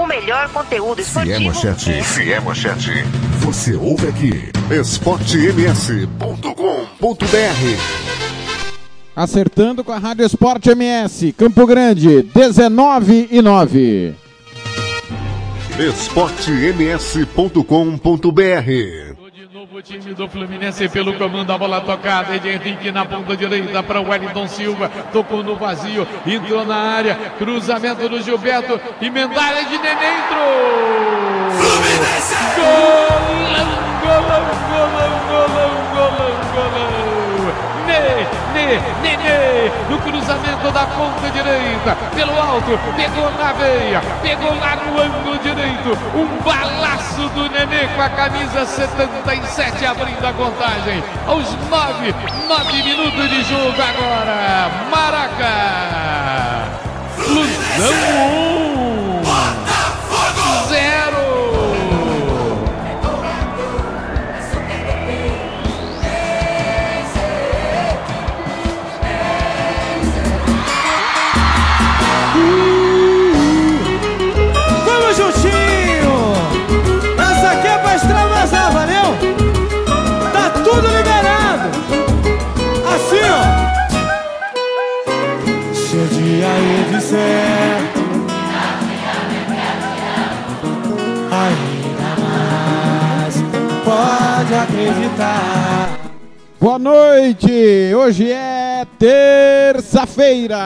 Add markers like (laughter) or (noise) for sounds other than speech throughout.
o melhor conteúdo Se é esportivo. manchete, se é manchete, você ouve aqui. esportems.com.br Acertando com a Rádio Esporte MS, Campo Grande, 19 e 9. esportems.com.br O time do Fluminense pelo comando, a bola tocada, Ed Henrique na ponta direita para o Wellington Silva, tocou no vazio, entrou na área, cruzamento do Gilberto, emendada de Nenê entrou! Fluminense! Golão, golão, golão, golão, golão, golão! Nê, Nê, Nenê, no cruzamento da ponta direita, pelo alto, pegou na veia, pegou lá no ângulo direito, um balaço do Nenê com a camisa 77 abrindo a contagem, aos 9, 9 minutos de jogo agora, Maraca, Flusão 1, disser Ainda mais Pode acreditar Boa noite! Hoje é terça-feira,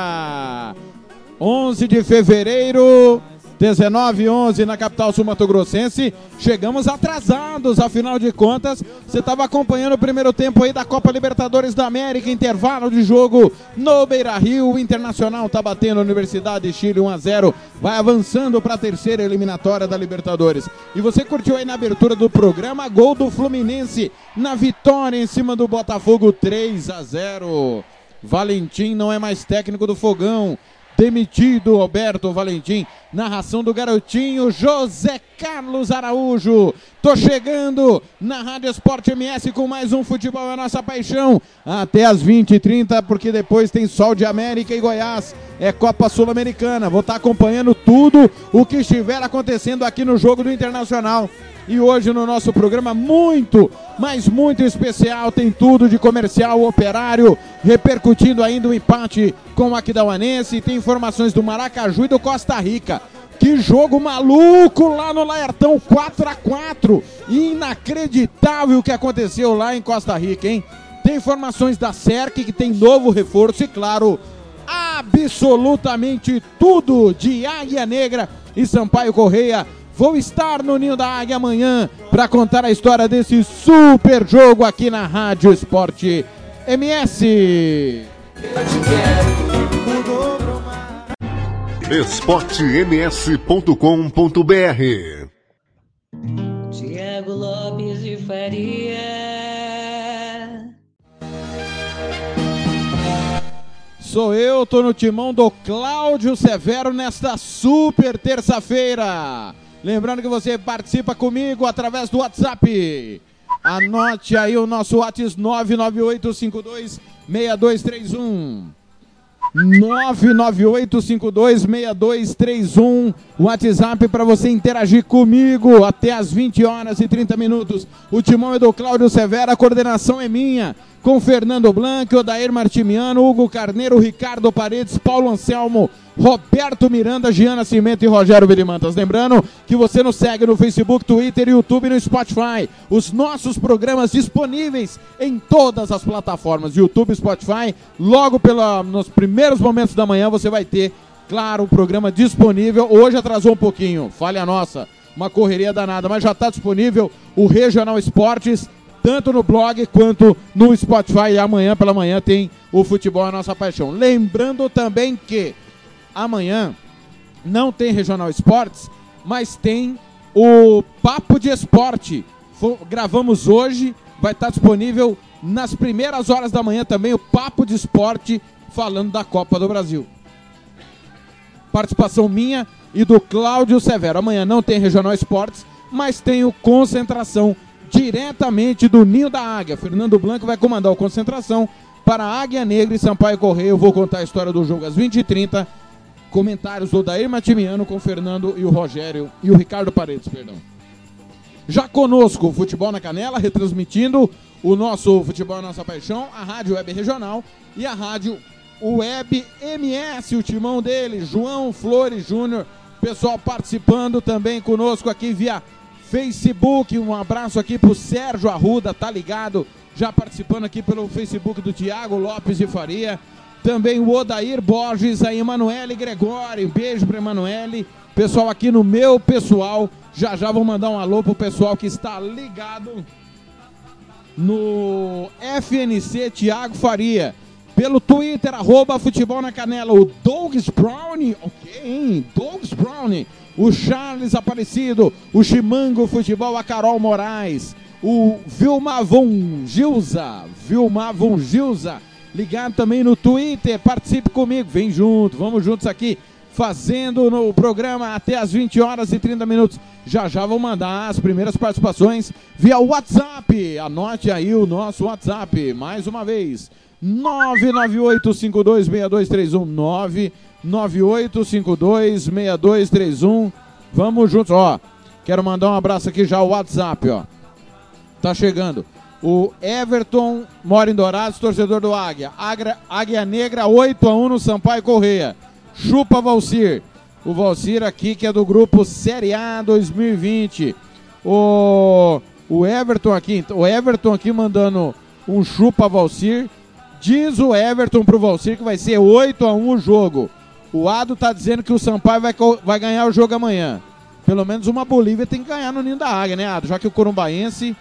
11 de fevereiro, 19 11 na capital sul-mato-grossense. Chegamos atrasados, afinal de contas, você estava acompanhando o primeiro tempo aí da Copa Libertadores da América, intervalo de jogo no Beira-Rio. O Internacional tá batendo a Universidade de Chile 1 a 0, vai avançando para a terceira eliminatória da Libertadores. E você curtiu aí na abertura do programa gol do Fluminense na vitória em cima do Botafogo 3 a 0. Valentim não é mais técnico do Fogão. Demitido Roberto Valentim. Narração do garotinho José Carlos Araújo. Tô chegando na Rádio Esporte MS com mais um Futebol é Nossa Paixão. Até as 20h30, porque depois tem Sol de América e Goiás. É Copa Sul-Americana. Vou estar acompanhando tudo o que estiver acontecendo aqui no jogo do Internacional. E hoje no nosso programa muito, mas muito especial, tem tudo de comercial operário, repercutindo ainda o empate com o Aquidauanense, tem informações do Maracaju e do Costa Rica. Que jogo maluco lá no Laertão, 4 a 4 Inacreditável o que aconteceu lá em Costa Rica, hein? Tem informações da SERC que tem novo reforço e, claro, absolutamente tudo de Águia Negra e Sampaio Correia. Vou estar no Ninho da Águia amanhã para contar a história desse super jogo aqui na Rádio Esporte MS. esportems.com.br Tiago Lopes de Faria. Sou eu, tô no timão do Cláudio Severo nesta super terça-feira. Lembrando que você participa comigo através do WhatsApp. Anote aí o nosso WhatsApp 99852 6231. 998526231, WhatsApp para você interagir comigo até as 20 horas e 30 minutos. O timão é do Cláudio Severa, a coordenação é minha, com Fernando Blanc, Odair Martimiano, Hugo Carneiro, Ricardo Paredes, Paulo Anselmo, Roberto Miranda, Giana Cimento e Rogério Vilimantas. Lembrando que você nos segue no Facebook, Twitter, YouTube e no Spotify. Os nossos programas disponíveis em todas as plataformas, YouTube e Spotify. Logo pela, nos primeiros momentos da manhã você vai ter, claro, o programa disponível. Hoje atrasou um pouquinho, falha nossa, uma correria danada, mas já está disponível o Regional Esportes tanto no blog quanto no Spotify. E amanhã pela manhã tem o Futebol a Nossa Paixão. Lembrando também que amanhã não tem Regional Esportes, mas tem o Papo de Esporte. Gravamos hoje, vai estar disponível nas primeiras horas da manhã também o Papo de Esporte falando da Copa do Brasil. Participação minha e do Cláudio Severo. Amanhã não tem Regional Esportes, mas tem o Concentração diretamente do Ninho da Águia. Fernando Blanco vai comandar o Concentração para Águia Negra e Sampaio Correia. Eu vou contar a história do jogo às 20h30 comentários do Dair Matimiano com o Fernando e o Rogério e o Ricardo Paredes, perdão. Já conosco, Futebol na Canela, retransmitindo o nosso Futebol é Nossa Paixão, a Rádio Web Regional e a Rádio Web MS, o timão dele, João Flores Júnior, pessoal participando também conosco aqui via Facebook. Um abraço aqui pro Sérgio Arruda, tá ligado? Já participando aqui pelo Facebook do Tiago Lopes de Faria. Também o Odair Borges, a Emanuele Gregório. Um beijo para Emanuele. Pessoal aqui no meu pessoal. Já já vou mandar um alô pro pessoal que está ligado no FNC Tiago Faria. Pelo Twitter, arroba Futebol na Canela. O Douglas Brownie, ok, hein? Douglas Brownie. O Charles Aparecido. O Chimango Futebol, a Carol Moraes. O Vilma Von Gilza. Vilma Von Gilza. Ligado também no Twitter. Participe comigo. Vem junto. Vamos juntos aqui fazendo no programa até as 20 horas e 30 minutos. Já já vou mandar as primeiras participações via WhatsApp. Anote aí o nosso WhatsApp mais uma vez. 998526231 998526231. Vamos juntos, ó. Quero mandar um abraço aqui já o WhatsApp, ó. Tá chegando. O Everton mora em Dourados, torcedor do Águia. Águia, Águia Negra 8 a 1 no Sampaio Correia. Chupa Valcir. O Valcir aqui que é do grupo Série A 2020. O, o Everton aqui, o Everton aqui mandando um chupa Valcir. Diz o Everton pro Valcir que vai ser 8 a 1 o jogo. O Ado tá dizendo que o Sampaio vai, vai ganhar o jogo amanhã. Pelo menos uma Bolívia tem que ganhar no Ninho da Águia, né, Ado? Já que o Corumbaense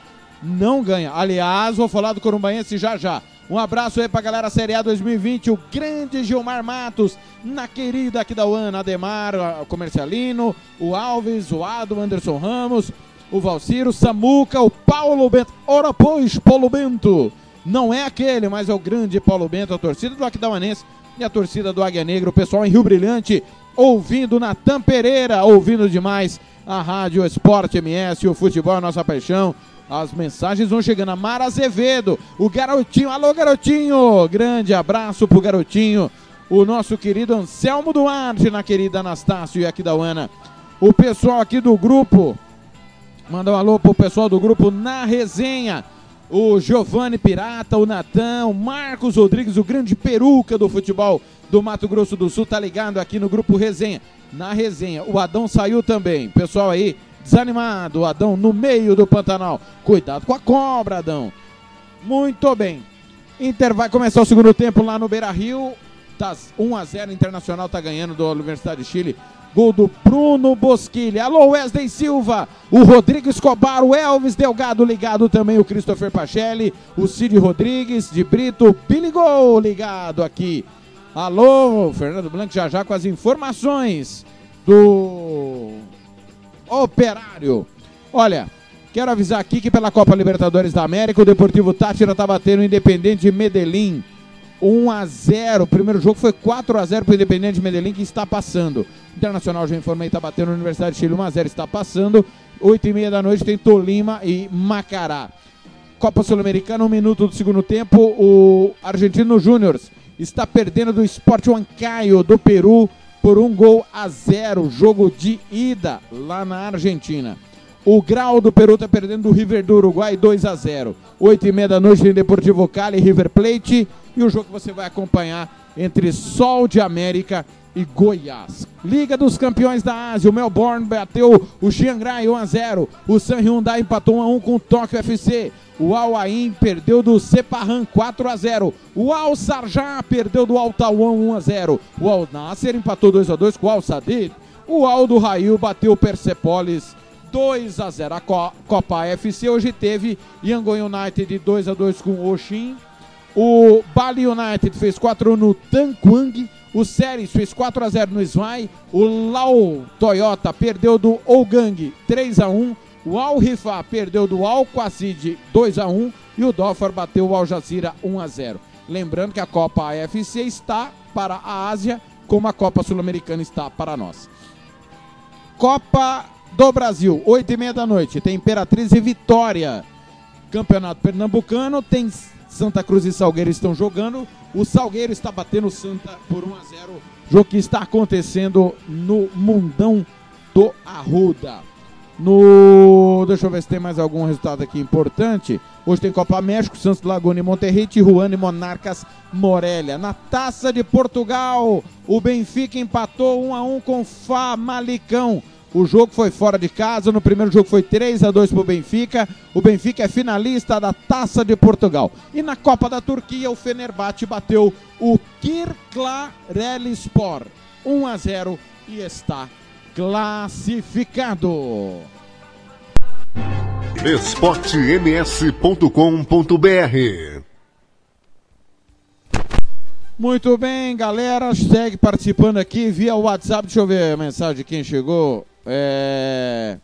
não ganha. Aliás, vou falar do Corumbaense já já. Um abraço aí pra galera Série A 2020, o grande Gilmar Matos, na querida aqui da UAN, Ademar, o Comercialino, o Alves, o Ado, o Anderson Ramos, o Valciro, o Samuca, o Paulo Bento. Ora, pois, Paulo Bento. Não é aquele, mas é o grande Paulo Bento, a torcida do Aquidauanense e a torcida do Águia Negra, o pessoal em Rio Brilhante, ouvindo na Tampereira, ouvindo demais a Rádio Esporte MS, o futebol é nossa paixão. As mensagens vão chegando. A Mara Azevedo, o garotinho. Alô, garotinho! Grande abraço pro garotinho. O nosso querido Anselmo Duarte, na querida Anastácio e aqui da Uana. O pessoal aqui do grupo. Manda um alô pro pessoal do grupo na resenha. O Giovanni Pirata, o Natan, o Marcos Rodrigues, o grande peruca do futebol do Mato Grosso do Sul, tá ligado aqui no grupo Resenha. Na resenha. O Adão saiu também. Pessoal aí, desanimado, Adão, no meio do Pantanal. Cuidado com a cobra, Adão. Muito bem. Inter vai começar o segundo tempo lá no Beira Rio. Tá 1 a 0 Internacional tá ganhando da Universidade de Chile. Gol do Bruno Bosquilha. Alô, Wesley Silva. O Rodrigo Escobar. O Elvis Delgado ligado também. O Christopher Pachelli. O Cid Rodrigues de Brito. Billy Gol ligado aqui. Alô, Fernando Blanco já já com as informações do Operário. Olha, quero avisar aqui que pela Copa Libertadores da América, o Deportivo Tátira tá batendo o Independente de Medellín. 1 a 0. O primeiro jogo foi 4 a 0 para o Independente de Medellín, que está passando. Internacional, já informei, está batendo na Universidade de Chile 1 a 0 está passando. 8 e meia da noite tem Tolima e Macará. Copa Sul-Americana, um minuto do segundo tempo. O Argentino Júnior está perdendo do Sport Huancayo do Peru por um gol a zero, jogo de ida lá na Argentina. O Grau do Peru está perdendo do River do Uruguai 2 a 0. 8 e meia da noite em Deportivo Cali, River Plate. E o jogo que você vai acompanhar entre Sol de América e Goiás. Liga dos Campeões da Ásia, o Melbourne bateu o Chiangrai 1 a 0. O San Hyundai empatou 1 a 1 com o Tóquio FC. O Al Ain perdeu do Sepahan 4 a 0. O Al Sarjah perdeu do Al Tawan 1 a 0. O Al Nasser empatou 2 a 2 com o Al Sadid. O Al do Rail bateu o Persepolis 2 a 0. A Copa FC hoje teve Yangon United 2 a 2 com o Oshin. O Bali United fez 4 a 1 no Tanquang. O Séries fez 4 a 0 no Svai. O Lau Toyota perdeu do Ougang 3 a 1. O Al Rifa perdeu do Al Quasid 2 a 1 e o Dofar bateu o Al Jazeera 1 a 0. Lembrando que a Copa AFC está para a Ásia, como a Copa Sul-Americana está para nós. Copa do Brasil, 8 e meia da noite, tem Imperatriz e Vitória. Campeonato Pernambucano tem Santa Cruz e Salgueiro estão jogando. O Salgueiro está batendo o Santa por 1 a 0. Jogo que está acontecendo no Mundão do Arruda. No. Deixa eu ver se tem mais algum resultado aqui importante. Hoje tem Copa México, Santos Laguna e Monterrey, Tijuana e Monarcas Morelia. Na Taça de Portugal, o Benfica empatou 1 a 1 com Famalicão. O jogo foi fora de casa. No primeiro jogo foi 3 a 2 para o Benfica. O Benfica é finalista da Taça de Portugal. E na Copa da Turquia, o Fenerbahçe bateu o Kirklarelispor 1 a 0 e está classificado. esportems.com.br Muito bem, galera. Segue participando aqui via WhatsApp. Deixa eu ver a mensagem de quem chegou. É...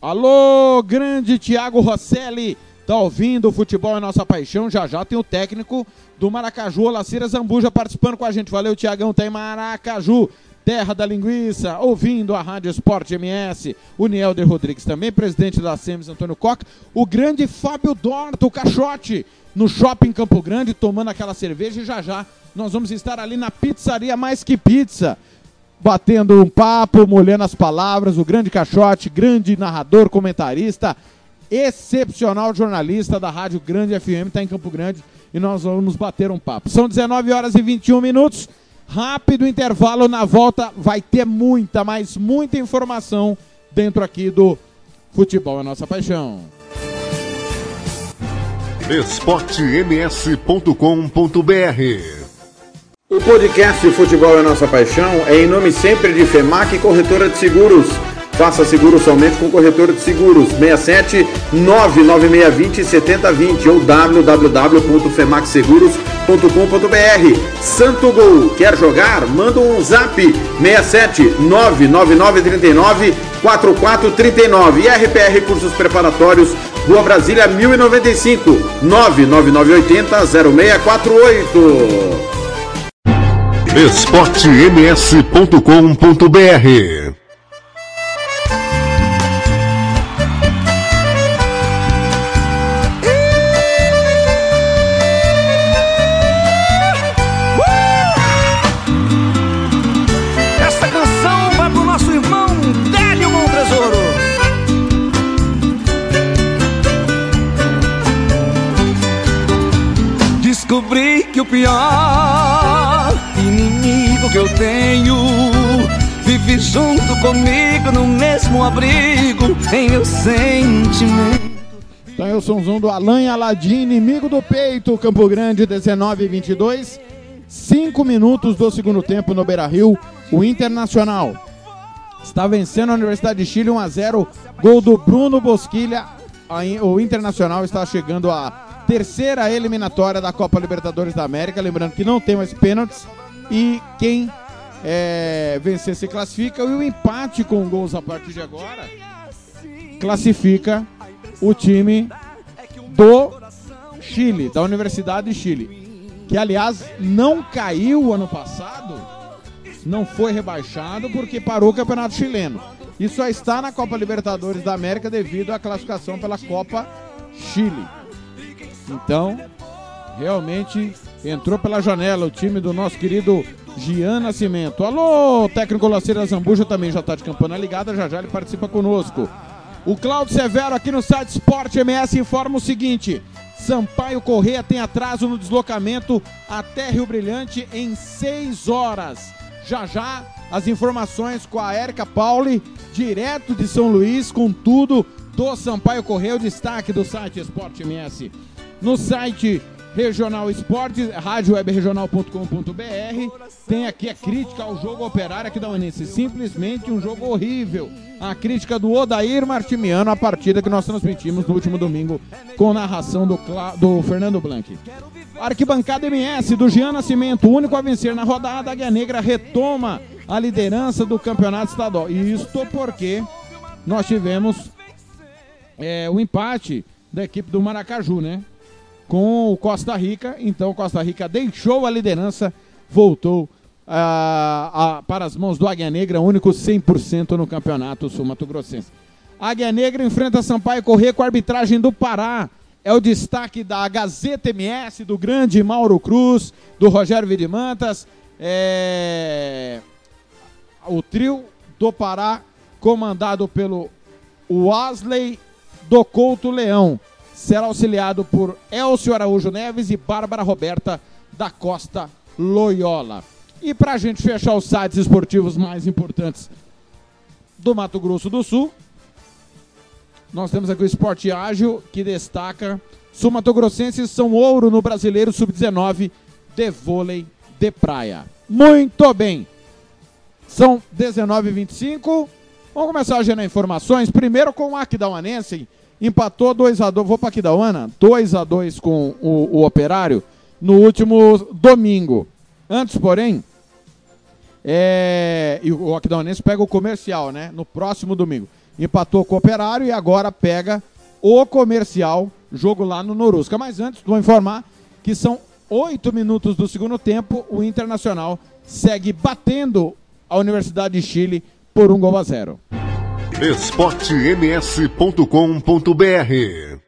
Alô, grande Thiago Rosselli. Tá ouvindo? O futebol é nossa paixão. Já já tem o técnico do Maracaju, Olacira Zambuja, participando com a gente. Valeu, Tiagão. Tem Maracaju. Terra da Linguiça, ouvindo a Rádio Esporte MS, o Nielder Rodrigues também, presidente da SEMES Antônio Coca, o grande Fábio Dorto, o Caixote, no Shopping Campo Grande, tomando aquela cerveja e já já nós vamos estar ali na Pizzaria Mais Que Pizza, batendo um papo, molhando as palavras, o grande Caixote, grande narrador, comentarista, excepcional jornalista da Rádio Grande FM, está em Campo Grande e nós vamos bater um papo. São 19 horas e 21 minutos. Rápido intervalo na volta, vai ter muita, mas muita informação dentro aqui do Futebol é Nossa Paixão. esportems.com.br O podcast Futebol é Nossa Paixão é em nome sempre de FEMAC Corretora de Seguros. Faça seguro somente com corretora de seguros 67 99620 7020 ou www.femacseguros.com.br. Santo Gol, quer jogar? Manda um zap 67 99939 4439 e RPR Cursos Preparatórios, Rua Brasília 1095 99980 0648. esportems.com.br mesmo abrigo em meu sentimento. Então eu sou um do Alan Aladim, inimigo do peito, Campo Grande, 19 e 22. Cinco minutos do segundo tempo no Beira Rio. O Internacional está vencendo a Universidade de Chile 1 a 0 Gol do Bruno Bosquilha. O Internacional está chegando à terceira eliminatória da Copa Libertadores da América. Lembrando que não tem mais pênaltis. E quem é, vencer se classifica. E o empate com gols a partir de agora classifica o time do Chile, da Universidade de Chile. Que, aliás, não caiu ano passado, não foi rebaixado porque parou o Campeonato Chileno. E só está na Copa Libertadores da América devido à classificação pela Copa Chile. Então, realmente entrou pela janela o time do nosso querido Gian Nascimento. Alô, técnico Laceira Zambuja também já está de campana ligada, já já ele participa conosco. O Claudio Severo aqui no site Sport MS informa o seguinte: Sampaio Correia tem atraso no deslocamento até Rio Brilhante em 6 horas. Já já as informações com a Érica Pauli, direto de São Luís, com tudo do Sampaio Correia, o destaque do site Sport MS. No site Regional Esportes, radiowebregional.com.br. Tem aqui a crítica ao jogo operário aqui da Uninense. Simplesmente um jogo horrível. A crítica do Odair Martimiano, a partida que nós transmitimos no último domingo com narração do, Cla- do Fernando Blanc. Arquibancada MS do Jean Nascimento, único a vencer na rodada, a Águia Negra retoma a liderança do campeonato estadual. E isto porque nós tivemos é, o empate da equipe do Maracaju, né? Com o Costa Rica. Então Costa Rica deixou a liderança, voltou ah, ah, para as mãos do Águia Negra, único 100% no campeonato sul-mato-grossense. Águia Negra enfrenta Sampaio Corrêa com a arbitragem do Pará. é o destaque da Gazeta MS, do grande Mauro Cruz, do Rogério Vidimantas. É... O trio do Pará, comandado pelo Wesley do Couto Leão. Será auxiliado por Elcio Araújo Neves e Bárbara Roberta da Costa Loyola. E para a gente fechar os sites esportivos mais importantes do Mato Grosso do Sul, nós temos aqui o Esporte Ágil, que destaca Sul Mato Grossenses são ouro no Brasileiro Sub-19 de vôlei de praia. Muito bem. São 19h25. Vamos começar a agendar informações. Primeiro com o Aquidauanense. Empatou 2x2. Vou para Aquidauana. 2x2 com o, o Operário no último domingo. Antes, porém, é, o Aquidauanense pega o comercial, né? No próximo domingo. Empatou com o Operário e agora pega o comercial, jogo lá no Norusca. Mas antes, vou informar que são oito minutos do segundo tempo. O Internacional segue batendo a Universidade de Chile por um gol a zero. esportems.com.br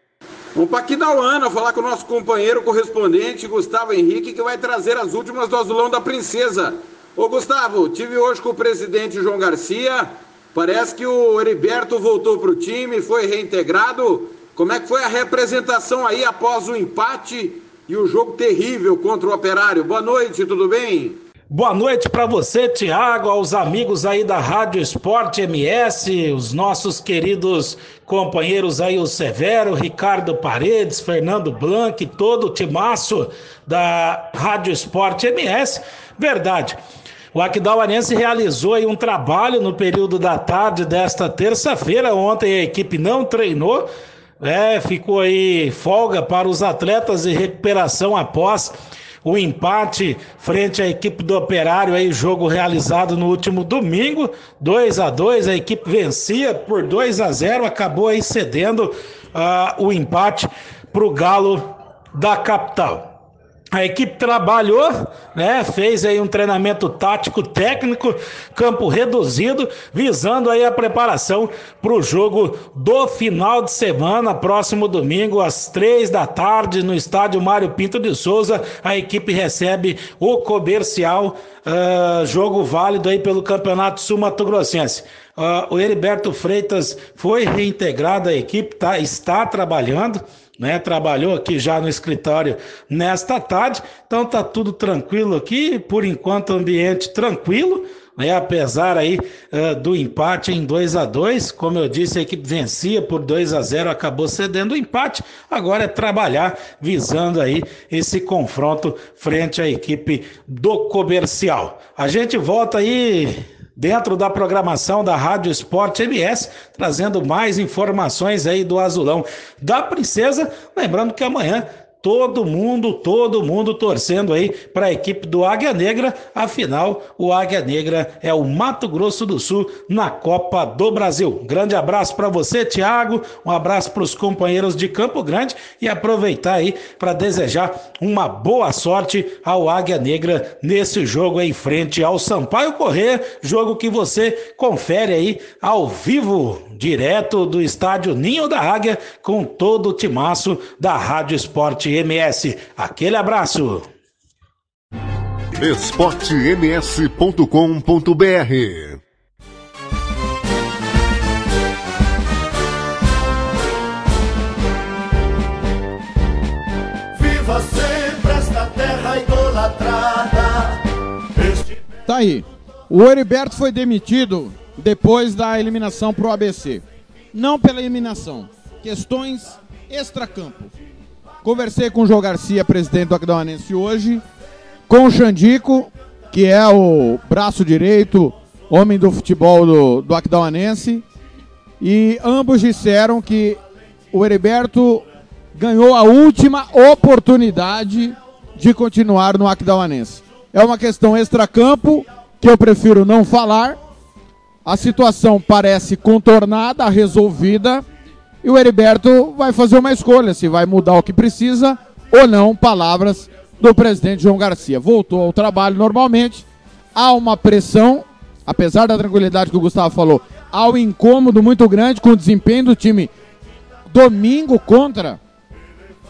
Vamos para Aquidauana falar com o nosso companheiro correspondente Gustavo Henrique, que vai trazer as últimas do Azulão da Princesa. Ô Gustavo, tive hoje com o presidente João Garcia. Parece que o Heriberto voltou para o time, foi reintegrado. Como é que foi a representação aí após o empate e o jogo terrível contra o Operário? Boa noite, tudo bem? Boa noite para você, Tiago, aos amigos aí da Rádio Esporte MS, os nossos queridos companheiros aí, o Severo, Ricardo Paredes, Fernando Blanc, todo o timaço da Rádio Esporte MS. Verdade. O Aquidauanense realizou aí um trabalho no período da tarde desta terça-feira. Ontem a equipe não treinou, é, ficou aí folga para os atletas de recuperação após o empate frente à equipe do Operário, aí jogo realizado no último domingo, 2 a 2 a equipe vencia por 2 a 0 acabou aí cedendo uh, o empate para o Galo da capital. A equipe trabalhou, né? Fez aí um treinamento tático técnico, campo reduzido, visando aí a preparação para o jogo do final de semana, próximo domingo, às três da tarde, no estádio Mário Pinto de Souza. A equipe recebe o comercial, uh, jogo válido aí pelo Campeonato Sul Mato Grossense. Uh, o Heriberto Freitas foi reintegrado à equipe, tá, está trabalhando né? Trabalhou aqui já no escritório nesta tarde, então tá tudo tranquilo aqui, por enquanto ambiente tranquilo, né? Apesar aí uh, do empate em 2 a 2, como eu disse, a equipe vencia por 2 a 0, acabou cedendo o empate. Agora é trabalhar visando aí esse confronto frente à equipe do Comercial. A gente volta aí dentro da programação da Rádio Esporte MS, trazendo mais informações aí do Azulão da Princesa. Lembrando que amanhã todo mundo, todo mundo torcendo aí para a equipe do Águia Negra. Afinal, o Águia Negra é o Mato Grosso do Sul na Copa do Brasil. Grande abraço para você, Thiago. Um abraço para os companheiros de Campo Grande e aproveitar aí para desejar uma boa sorte ao Águia Negra nesse jogo em frente ao Sampaio Corrêa, jogo que você confere aí ao vivo, direto do estádio Ninho da Águia, com todo o timaço da Rádio Esporte MS. Aquele abraço. esportems.com.br Viva sempre esta terra idolatrada. Este... Tá aí. O Heriberto foi demitido depois da eliminação pro ABC. Não pela eliminação, questões extracampo. Conversei com o João Garcia, presidente do Aquidauanense hoje, com o Xandico, que é o braço direito, homem do futebol do, do e ambos disseram que o Heriberto ganhou a última oportunidade de continuar no Aquidauanense. É uma questão extracampo que eu prefiro não falar. A situação parece contornada, resolvida, e o Heriberto vai fazer uma escolha se vai mudar o que precisa ou não. Palavras do presidente João Garcia. Voltou ao trabalho normalmente. Há uma pressão, apesar da tranquilidade que o Gustavo falou, há um incômodo muito grande com o desempenho do time domingo contra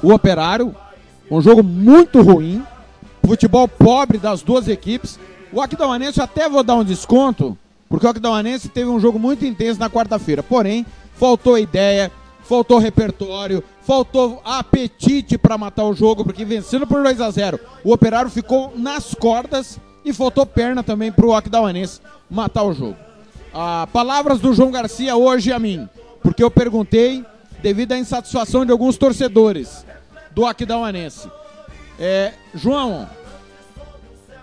o Operário. Um jogo muito ruim. Futebol pobre das duas equipes. O Aquidauanense até vou dar um desconto, porque o Aquidauanense teve um jogo muito intenso na quarta-feira. Porém, faltou ideia, faltou repertório, faltou apetite para matar o jogo, porque vencendo por 2 a 0 o Operário ficou nas cordas e faltou perna também para o Aquidauanense matar o jogo. Ah, palavras do João Garcia hoje a mim, porque eu perguntei devido à insatisfação de alguns torcedores do Aquidauanense. É, João,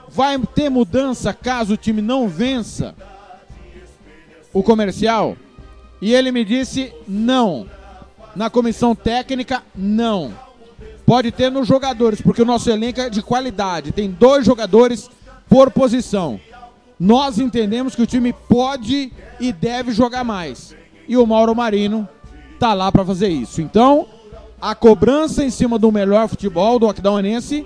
vai ter mudança caso o time não vença o comercial? E ele me disse não. Na comissão técnica, não. Pode ter nos jogadores, porque o nosso elenco é de qualidade. Tem dois jogadores por posição. Nós entendemos que o time pode e deve jogar mais. E o Mauro Marino tá lá para fazer isso. Então, a cobrança em cima do melhor futebol do Aquidauanense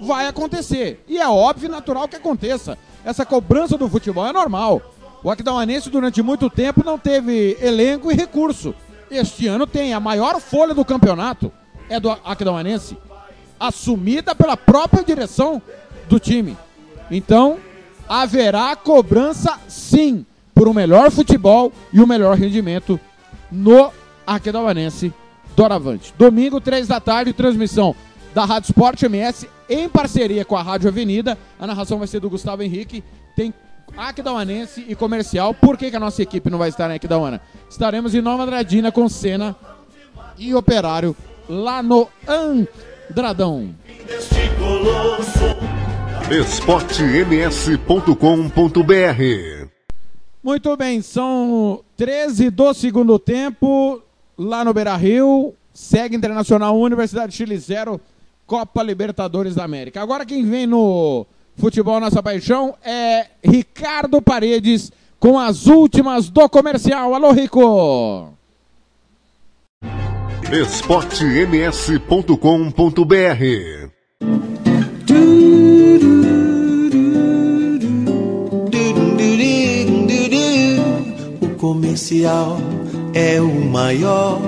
vai acontecer. E é óbvio e natural que aconteça. Essa cobrança do futebol é normal. O Aquidauanense durante muito tempo não teve elenco e recurso. Este ano tem a maior folha do campeonato é do Aquidauanense, assumida pela própria direção do time. Então, haverá cobrança sim por um melhor futebol e um melhor rendimento no Aquidauanense Doravante. Domingo, três da tarde, transmissão da Rádio Sport MS em parceria com a Rádio Avenida. A narração vai ser do Gustavo Henrique. Tem Aquidauanense e Comercial. Por que, que a nossa equipe não vai estar na Aquidauana? Estaremos em Nova Andradina com Cena e Operário lá no Andradão. esportems.com.br Muito bem, são 13 do segundo tempo lá no Beira Rio. Segue Internacional 1, Universidade de Chile 0, Copa Libertadores da América. Agora quem vem no Futebol Nossa Paixão é Ricardo Paredes com as últimas do comercial. Alô, Rico! esportems.com.br O comercial é o maior,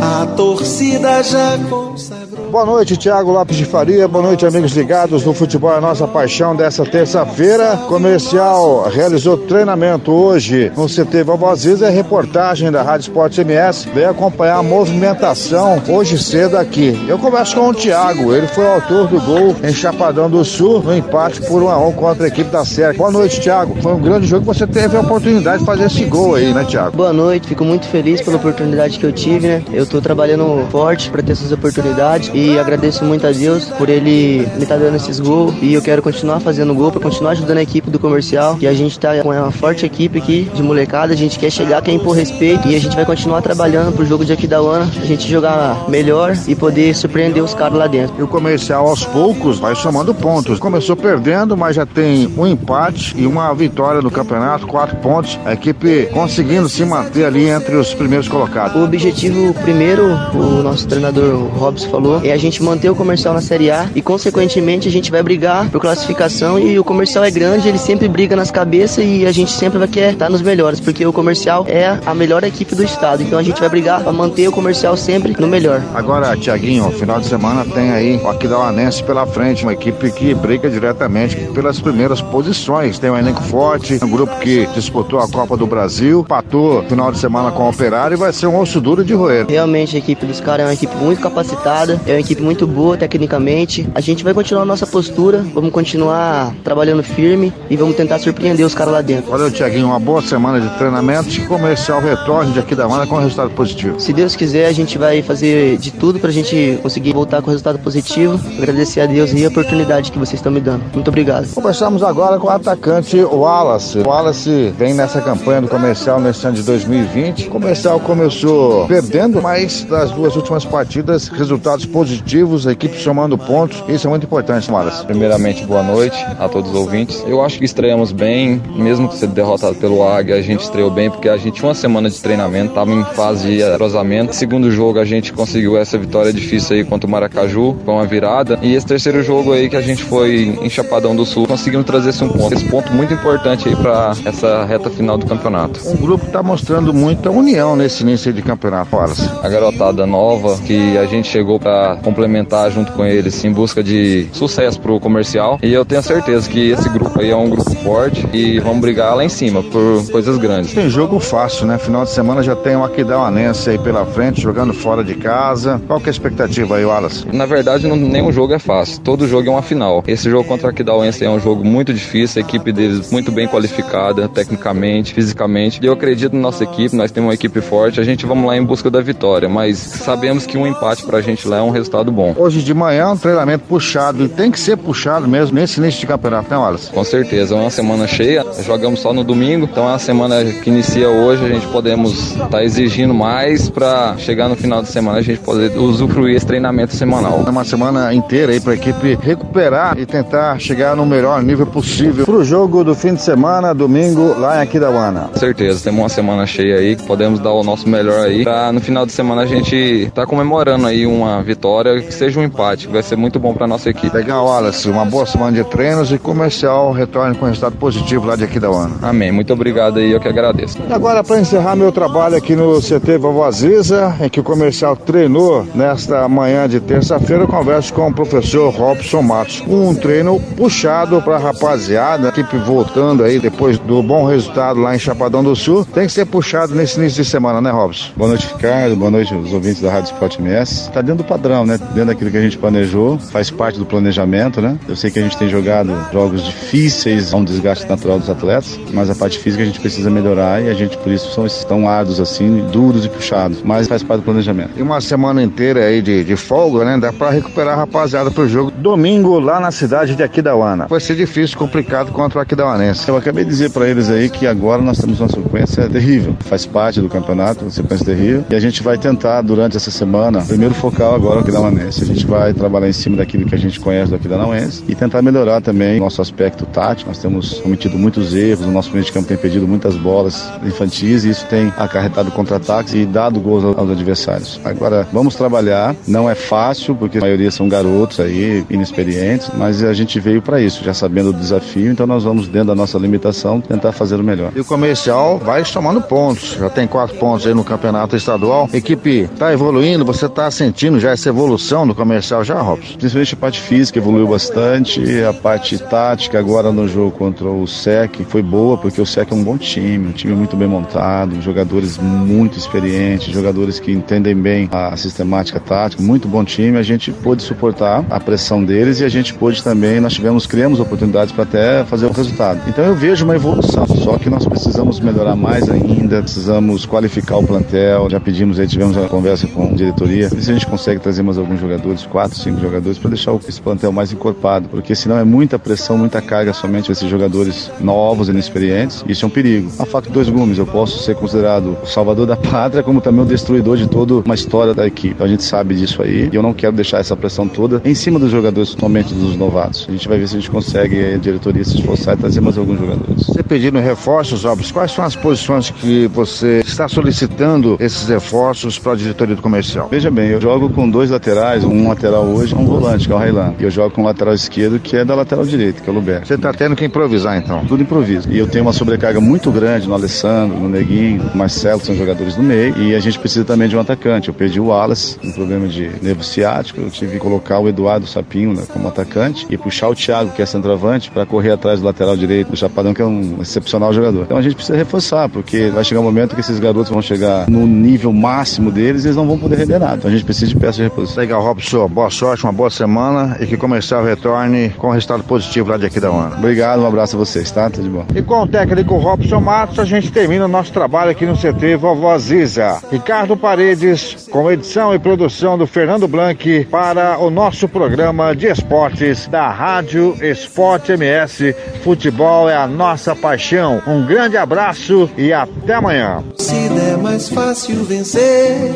a torcida já consagrou. Boa noite, Thiago Lopes de Faria. Boa noite, amigos ligados no Futebol é Nossa Paixão dessa terça-feira. Comercial realizou treinamento hoje no CT Vovozis. É reportagem da Rádio Esporte MS. Veio acompanhar a movimentação hoje cedo aqui. Eu converso com o Thiago. Ele foi o autor do gol em Chapadão do Sul, no empate por 1 a 1 contra a equipe da Série. Boa noite, Thiago. Foi um grande jogo. Você teve a oportunidade de fazer esse gol aí, né, Thiago? Boa noite, fico muito feliz pela oportunidade que eu tive, né? Eu tô trabalhando forte para ter essas oportunidades e agradeço muito a Deus por ele me estar dando esses gols e eu quero continuar fazendo gol para continuar ajudando a equipe do comercial. E a gente tá com uma forte equipe aqui de molecada, a gente quer chegar, quer impor respeito e a gente vai continuar trabalhando pro jogo de Aquidauana, a gente jogar melhor e poder surpreender os caras lá dentro. E o comercial aos poucos vai somando pontos. Começou perdendo, mas já tem um empate e uma vitória no campeonato, quatro pontos. A equipe conseguindo se manter ali entre os primeiros colocados. O objetivo primeiro, o nosso treinador Robson falou, é a gente manter o comercial na Série A e, consequentemente, a gente vai brigar por classificação. E o comercial é grande, ele sempre briga nas cabeças e a gente sempre vai querer estar nos melhores, porque o comercial é a melhor equipe do estado. Então a gente vai brigar para manter o comercial sempre no melhor. Agora, Tiaguinho, final de semana tem aí o Aquidauanense pela frente, uma equipe que briga diretamente pelas primeiras posições. Tem um elenco forte, um grupo que disputou a Copa do Brasil, patou final de semana com o Operário e vai ser um osso duro de roer. Realmente a equipe dos caras é uma equipe muito capacitada, é uma equipe muito boa tecnicamente. A gente vai continuar a nossa postura, vamos continuar trabalhando firme e vamos tentar surpreender os caras lá dentro. Valeu, Tiaguinho. Uma boa semana de treinamento e comercial retorne de aqui da Mana com resultado positivo. Se Deus quiser, a gente vai fazer de tudo pra gente conseguir voltar com resultado positivo. Agradecer a Deus e a oportunidade que vocês estão me dando. Muito obrigado. Conversamos agora com o atacante Wallace. O Wallace vem nessa campanha do comercial nesse ano de 2020. O comercial começou perdendo, mas das duas últimas partidas, resultados positivos, a equipe somando pontos. Isso é muito importante, Wallace. Primeiramente, boa noite a todos os ouvintes. Eu acho que estreamos bem, mesmo sendo derrotado pelo Águia, a gente estreou bem porque a gente tinha uma semana de treinamento, estava em fase de atrosamento. Segundo jogo, a gente conseguiu essa vitória difícil aí contra o Maracaju, com uma virada. E esse terceiro jogo aí que a gente foi em Chapadão do Sul, conseguimos trazer esse um ponto. Esse ponto muito importante aí para essa reta final do campeonato. Um grupo está mostrando muita união nesse início de campeonato, Wallace. A garotada nova, que a gente chegou para complementar junto com eles em busca de sucesso pro comercial. E eu tenho certeza que esse grupo aí é um grupo forte e vamos brigar lá em cima por coisas grandes. Tem jogo fácil, né? Final de semana já tem o Aquidauanense aí pela frente, jogando fora de casa. Qual que é a expectativa aí, Wallace? Na verdade, não, nenhum jogo é fácil. Todo jogo é uma final. Esse jogo contra o Aquidauanense é um jogo muito difícil, a equipe deles muito bem qualificada, tecnicamente, fisicamente. E eu acredito na nossa equipe, nós temos uma equipe forte, a gente vamos lá em busca da vitória, mas sabemos que um empate pra gente lá é um resultado bom. Hoje de manhã um treinamento puxado e tem que ser puxado mesmo nesse início de campeonato, né, Wallace? Com certeza, é uma semana cheia, jogamos só no domingo, então é uma semana que inicia hoje, a gente podemos estar tá exigindo mais para chegar no final de semana a gente poder usufruir esse treinamento semanal. É uma semana inteira aí para a equipe recuperar e tentar chegar no melhor nível possível para o jogo do fim de semana, domingo, lá em Aquidauana. Com certeza, temos uma semana cheia aí, podemos dar o nosso melhor aí para no final de semana a gente estar tá comemorando aí uma vitória, que seja um empate, que vai ser muito bom para nossa equipe. Legal, Wallace, uma boa semana de treinos e comercial retorne com resultado positivo lá de Aquidauana. Amém, muito obrigado aí, eu que agradeço. E agora para encerrar meu trabalho aqui no CT Vovó Aziza, em que o comercial treinou nesta manhã de terça-feira, eu converso com o professor Robson Matos. Um treino puxado para a rapaziada, a equipe voltando aí depois do bom resultado lá em Chapadão do Sul. Tem que ser puxado nesse início de semana, né, Robson? Boa noite, Ricardo. Boa noite aos ouvintes da Rádio Sport MS. Tá dentro do padrão, né? Dentro daquilo que a gente planejou, faz parte do planejamento, né? Eu sei que a gente tem jogado jogos difíceis, há um desgaste natural dos atletas, mas a parte física a gente precisa melhorar e a gente, por isso, são esses tão árduos assim, duros e puxados, mas faz parte do planejamento. E uma semana inteira aí de, de folga, né? Dá pra recuperar a rapaziada pro jogo domingo lá na cidade de Aquidauana. Vai ser difícil, complicado contra o Aquidauanense. Eu acabei de dizer para eles aí que agora nós temos uma sequência terrível. Faz parte do campeonato, uma sequência terrível. E a gente vai tentar, durante essa semana, primeiro focar agora o Aquidauanense. A gente vai trabalhar em cima daquilo que a gente conhece do Aquidauanense e tentar melhorar também nosso aspecto tático. Nós temos cometido muitos erros, o nosso meio de campo tem perdido muitas bolas infantis e isso tem acarretado contra-ataques e dado gols aos adversários. Agora, vamos trabalhar. Não é fácil, porque a maioria são garotos aí, inexperientes, mas a gente veio para isso, já sabendo do desafio, então nós vamos, dentro da nossa limitação, tentar fazer o melhor. E o comercial vai somando pontos. Já tem quatro pontos aí no campeonato estadual. Equipe está evoluindo, você está sentindo já essa evolução no comercial já, Robson? Principalmente a parte física evoluiu bastante, a parte tática agora no jogo contra o SEC foi boa, porque o SEC é um bom time, um time muito bem montado, jogadores muito experientes, jogadores que entendem bem a sistemática tática, muito bom time. A gente pôde suportar a pressão deles e a gente pôde também, nós tivemos, criamos oportunidades para até fazer o resultado. Então eu vejo uma evolução, só que nós precisamos melhorar mais ainda, precisamos qualificar o plantel. Já pedimos aí, tivemos uma conversa com a diretoria, se a gente consegue trazer mais alguns jogadores, quatro, cinco jogadores, para deixar esse plantel mais encorpado, porque senão é muita pressão, muita carga somente esses jogadores novos, inexperientes. Isso é um perigo. A faca de dois gumes, eu posso ser considerado o salvador da pátria, como também o destruidor de toda uma história da equipe. Então a gente sabe disso aí e eu não quero deixar essa pressão toda em cima dos jogadores, somente dos novatos. A gente vai ver se a gente consegue, a diretoria, se esforçar e trazer mais alguns jogadores. Você pedindo reforços, Robson, quais são as posições que você está solicitando esses reforços para a diretoria do comercial? Veja bem, eu jogo com dois laterais, um lateral hoje um volante, que é o Railan. E eu jogo com o lateral esquerdo, que é da lateral direita, que é o Luber. Você está tendo que improvisar então? Tudo improviso. E eu tenho uma sobrecarga muito grande no Alessandro, no Neguinho, no Marcelo, que são jogadores do meio. E a gente precisa também de um atacante. Eu perdi o Wallace, um problema de nervo ciático. Eu tive que colocar o Eduardo Sapinho né, como atacante e puxar o Thiago, que é centroavante, para correr atrás do lateral direito do Chapadão, que é um excepcional jogador. Então a gente precisa reforçar, porque vai chegar um momento que esses garotos vão chegar no nível máximo deles e eles não vão poder render nada. Então a gente precisa de peça de reposição. Legal, Robson. Boa sorte, uma boa semana e que o comercial retorne com resultado positivo lá de aqui da UANA. Obrigado, um abraço a vocês, tá? Tudo de bom. E com o técnico Robson Matos, a gente termina o nosso trabalho aqui no CT Vovó Ziza. Ricardo Paredes, com edição e produção do Fernando Blanc, para o nosso programa de esportes da Rádio Esporte MS. Futebol é a nossa paixão. Um grande abraço e até amanhã. Se der mais fácil vencer,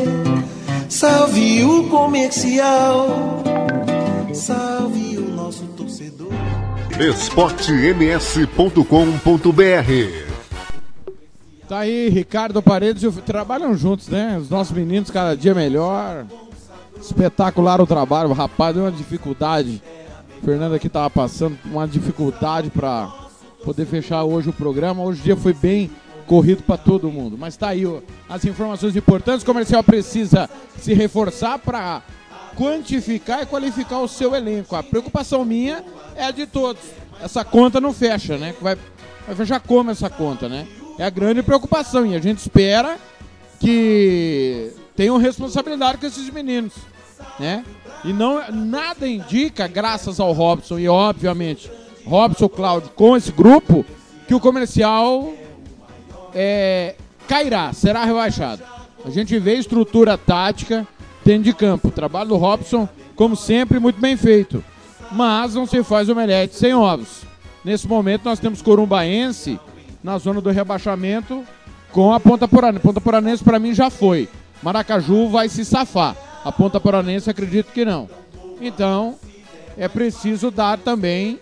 salve o comercial, salve o nosso torcedor. esportems.com.br Tá aí, Ricardo Paredes e o- trabalham juntos, né? Os nossos meninos cada dia melhor. Espetacular o trabalho. O rapaz deu uma dificuldade. O Fernando aqui tava passando uma dificuldade pra poder fechar hoje o programa. Hoje o dia foi bem corrido pra todo mundo. Mas tá aí ó, as informações importantes. O comercial precisa se reforçar pra quantificar e qualificar o seu elenco. A preocupação minha é a de todos. Essa conta não fecha, né? Vai, vai fechar como essa conta, né? É a grande preocupação e a gente espera que tenham responsabilidade com esses meninos, né? E não nada indica, graças ao Robson e obviamente Robson Cláudio com esse grupo, que o comercial é, cairá, será rebaixado. A gente vê estrutura tática dentro de campo. O trabalho do Robson, como sempre, muito bem feito. Mas não se faz omelete sem ovos. Nesse momento nós temos Corumbaense na zona do rebaixamento com a Ponta Poranense. Ponta Poranense para mim já foi. Maracaju vai se safar. A Ponta Poranense acredito que não. Então é preciso dar também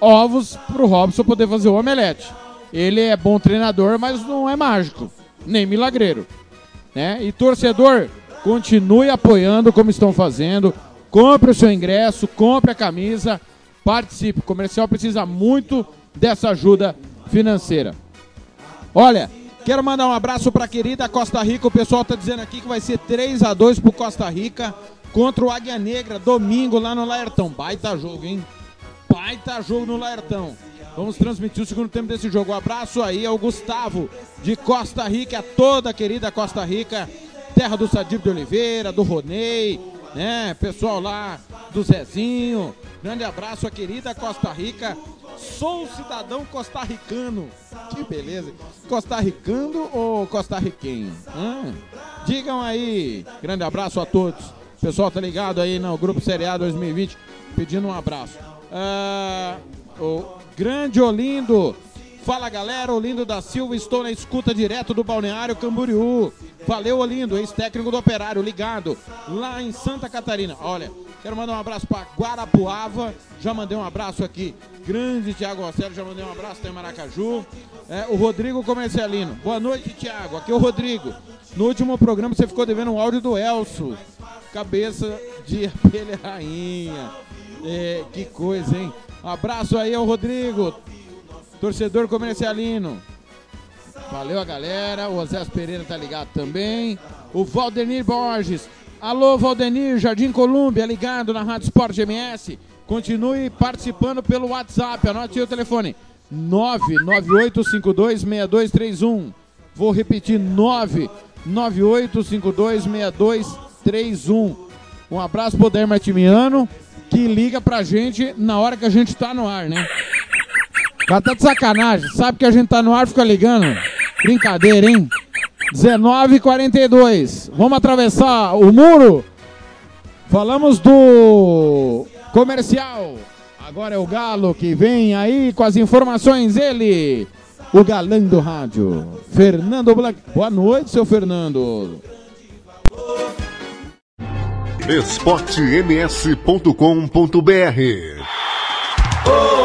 ovos para o Robson poder fazer o omelete. Ele é bom treinador, mas não é mágico, nem milagreiro. Né? E torcedor, continue apoiando como estão fazendo. Compre o seu ingresso, compre a camisa, participe. O comercial precisa muito dessa ajuda financeira. Olha, quero mandar um abraço para a querida Costa Rica. O pessoal está dizendo aqui que vai ser 3 a 2 para Costa Rica contra o Águia Negra, domingo lá no Laertão. Baita jogo, hein? Baita jogo no Laertão. Vamos transmitir o segundo tempo desse jogo. Um abraço aí ao Gustavo de Costa Rica, a toda querida Costa Rica, terra do Sadir de Oliveira, do Ronei, né? Pessoal lá do Zezinho. Grande abraço à querida Costa Rica. Sou cidadão costarricano. Que beleza. Costarricano ou costarriquenho? Hã? Digam aí. Grande abraço a todos. Pessoal tá ligado aí no Grupo Série A 2020, pedindo um abraço. Ah, o grande Olindo. Fala galera, Olindo da Silva, estou na escuta direto do Balneário Camboriú. Valeu, Olindo, ex-técnico do Operário, ligado lá em Santa Catarina. Olha, quero mandar um abraço para Guarapuava, já mandei um abraço aqui. Grande Tiago Rossello, já mandei um abraço, tem Maracaju. É, o Rodrigo Comercialino. Boa noite, Tiago. Aqui é o Rodrigo. No último programa você ficou devendo um áudio do Elso. Cabeça de (laughs) abelha rainha. É, que coisa, hein? Um abraço aí ao Rodrigo, torcedor comercialino. Valeu a galera, o Osés Pereira tá ligado também. O Valdenir Borges. Alô, Valdenir, Jardim Colúmbia, ligado na Rádio Sport MS. Continue participando pelo WhatsApp. Anote aí o telefone: 998526231. Vou repetir: 998526231. Um abraço pro Der Martimiano, que liga pra gente na hora que a gente tá no ar, né? Cara tá de sacanagem. Sabe que a gente tá no ar, fica ligando. Brincadeira, hein? 19h42. Vamos atravessar o muro? Falamos do comercial. Agora é o Galo que vem aí com as informações. Ele, o galã do rádio, Fernando Blanc. Boa noite, seu Fernando. esportems.com.br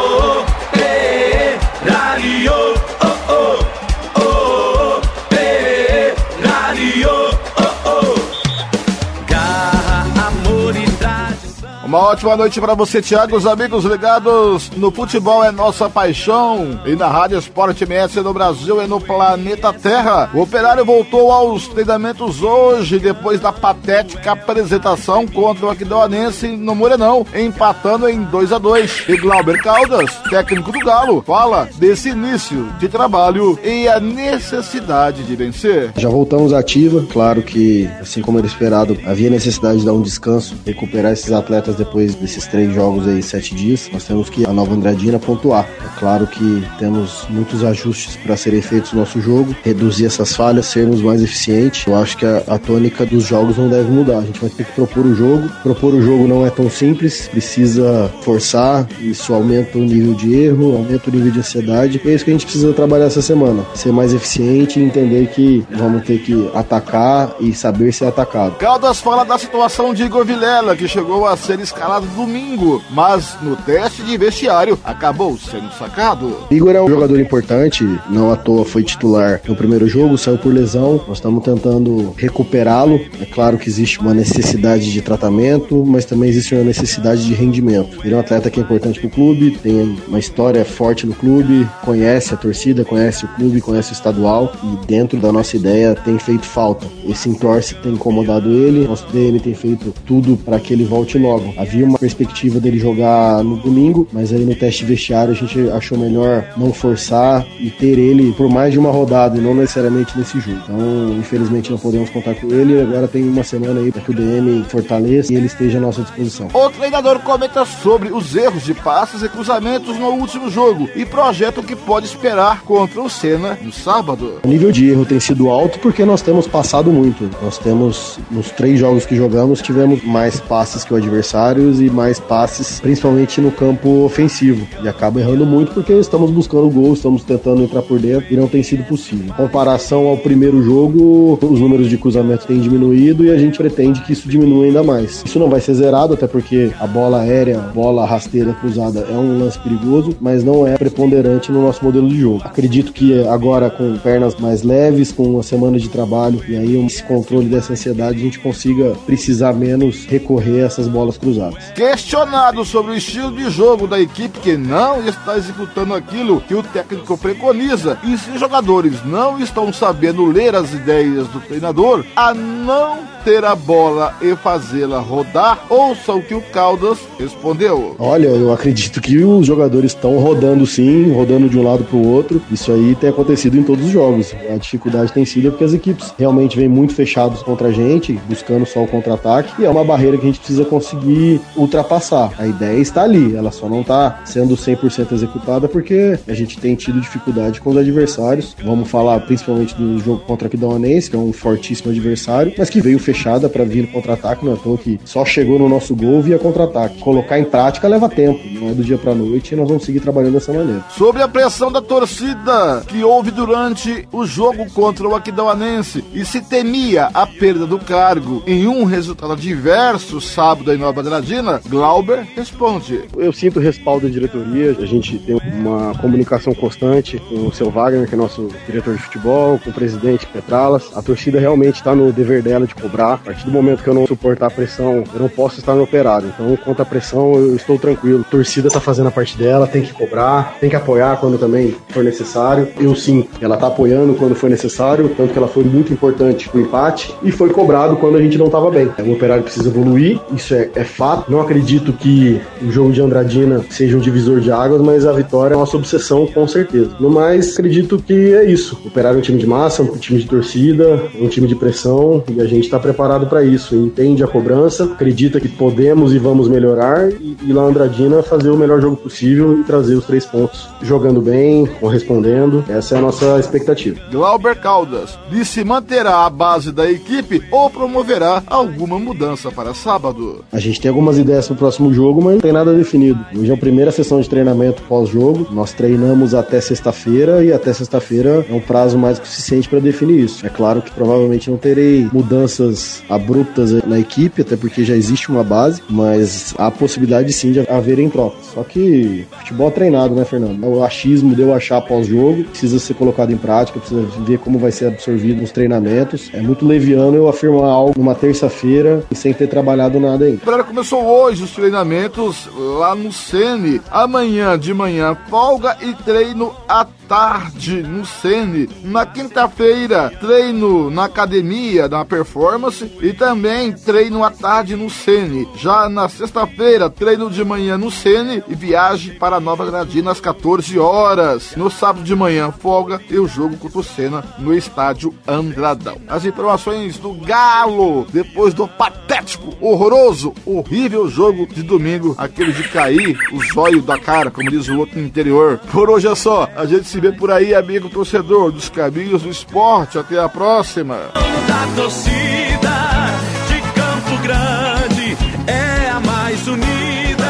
Uma ótima noite para você, Thiago. Os amigos ligados no futebol é nossa paixão. E na Rádio Esporte MS no Brasil e no planeta Terra. O operário voltou aos treinamentos hoje, depois da patética apresentação contra o Aquidauanense no Morenão, empatando em 2 a 2 E Glauber Caldas, técnico do Galo, fala desse início de trabalho e a necessidade de vencer. Já voltamos ativa, claro que, assim como era esperado, havia necessidade de dar um descanso, recuperar esses atletas depois desses três jogos aí, sete dias. Nós temos que a Nova Andradina pontuar. É claro que temos muitos ajustes para serem feitos no nosso jogo, reduzir essas falhas, sermos mais eficientes. Eu acho que a, a tônica dos jogos não deve mudar. A gente vai ter que propor o jogo. Propor o jogo não é tão simples, precisa forçar, isso aumenta o nível de erro, aumenta o nível de ansiedade. E é isso que a gente precisa trabalhar essa semana. Ser mais eficiente e entender que vamos ter que atacar e saber ser atacado. Caldas fala da situação de Igor Vilela, que chegou a ser escalado domingo, mas no teste de vestiário acabou sendo sacado. Igor é um jogador importante, não à toa foi titular no primeiro jogo, saiu por lesão. Nós estamos tentando recuperá-lo. É claro que existe uma necessidade de tratamento, mas também existe uma necessidade de rendimento. Ele é um atleta que é importante para o clube, tem uma história forte no clube, conhece a torcida, conhece o clube, conhece o estadual e dentro da nossa ideia tem feito falta. Esse entorce tem incomodado ele, nosso DM tem feito tudo para que ele volte logo. Havia uma perspectiva dele jogar no domingo, mas aí no teste vestiário a gente achou melhor não forçar e ter ele por mais de uma rodada e não necessariamente nesse jogo. Então, infelizmente não podemos contar com ele. Agora tem uma semana aí para que o DM fortaleça e ele esteja à nossa disposição. O treinador comenta sobre os erros de passes e cruzamentos no último jogo e projeta o que pode esperar contra o Senna no sábado. O nível de erro tem sido alto porque nós temos passado muito. Nós temos, nos três jogos que jogamos, tivemos mais passes que o adversário e mais passes, principalmente no campo ofensivo. E acaba errando muito porque estamos buscando gol, estamos tentando entrar por dentro e não tem sido possível. Em comparação ao primeiro jogo, os números de cruzamento têm diminuído e a gente pretende que isso diminua ainda mais. Isso não vai ser zerado, até porque a bola aérea, a bola rasteira cruzada é um lance perigoso, mas não é preponderante no nosso modelo de jogo. Acredito que agora com pernas mais leves, com uma semana de trabalho e aí esse controle dessa ansiedade, a gente consiga precisar menos recorrer a essas bolas cruzadas. Questionado sobre o estilo de jogo da equipe que não está executando aquilo que o técnico preconiza. E se os jogadores não estão sabendo ler as ideias do treinador, a não ter a bola e fazê-la rodar, ouça o que o Caldas respondeu. Olha, eu acredito que os jogadores estão rodando sim, rodando de um lado para o outro. Isso aí tem acontecido em todos os jogos. A dificuldade tem sido porque as equipes realmente vêm muito fechadas contra a gente, buscando só o contra-ataque, e é uma barreira que a gente precisa conseguir ultrapassar. A ideia está ali, ela só não está sendo 100% executada porque a gente tem tido dificuldade com os adversários. Vamos falar principalmente do jogo contra a Aquidauanense, que é um fortíssimo adversário, mas que veio fechada para vir contra-ataque, não é à toa que só chegou no nosso gol via contra-ataque. Colocar em prática leva tempo, não é do dia para noite e nós vamos seguir trabalhando dessa maneira. Sobre a pressão da torcida que houve durante o jogo contra o Aquidauanense e se temia a perda do cargo em um resultado adverso sábado em Nova Andradina, Glauber responde. Eu sinto o respaldo da diretoria, a gente tem uma comunicação constante com o seu Wagner, que é nosso diretor de futebol, com o presidente Petralas. A torcida realmente está no dever dela de cobrar. A partir do momento que eu não suportar a pressão, eu não posso estar no operário. Então, contra a pressão, eu estou tranquilo. A torcida está fazendo a parte dela, tem que cobrar, tem que apoiar quando também for necessário. Eu sim, ela está apoiando quando for necessário, tanto que ela foi muito importante no empate e foi cobrado quando a gente não estava bem. O operário precisa evoluir, isso é, é fato. Não acredito que o jogo de Andradina seja um divisor de águas, mas a vitória é nossa obsessão, com certeza. No mais, acredito que é isso. O operário é um time de massa, um time de torcida, um time de pressão e a gente está preparado para isso. Entende a cobrança, acredita que podemos e vamos melhorar e, e lá Andradina fazer o melhor jogo possível e trazer os três pontos. Jogando bem, correspondendo, essa é a nossa expectativa. Glauber Caldas disse manterá a base da equipe ou promoverá alguma mudança para sábado. A gente tem algumas ideias para o próximo jogo, mas não tem nada definido. Hoje é a primeira sessão de treinamento pós-jogo. Nós treinamos até sexta-feira e até sexta-feira é um prazo mais que suficiente para definir isso. É claro que provavelmente não terei mudanças abruptas na equipe, até porque já existe uma base, mas há possibilidade sim de haverem trocas. Só que futebol é treinado, né, Fernando? O achismo deu achar pós-jogo, precisa ser colocado em prática, precisa ver como vai ser absorvido nos treinamentos. É muito leviano eu afirmar algo numa terça-feira sem ter trabalhado nada ainda. Galera, começou hoje os treinamentos lá no Sene. Amanhã de manhã, folga e treino à tarde no Sene. Na quinta-feira, treino na academia da performance e também treino à tarde no Sene. Já na sexta-feira, treino de manhã no Sene e viagem para Nova Gradina às 14 horas. No sábado de manhã, folga e o jogo contra o Sena no estádio Andradão. As informações do Galo, depois do patético, horroroso, horrível jogo de domingo, aquele de cair o zóio da cara, como diz o outro no interior. Por hoje é só, a gente se vê por aí, amigo torcedor dos caminhos do esporte. Até a próxima. Da torcida de Campo Grande é a mais unida.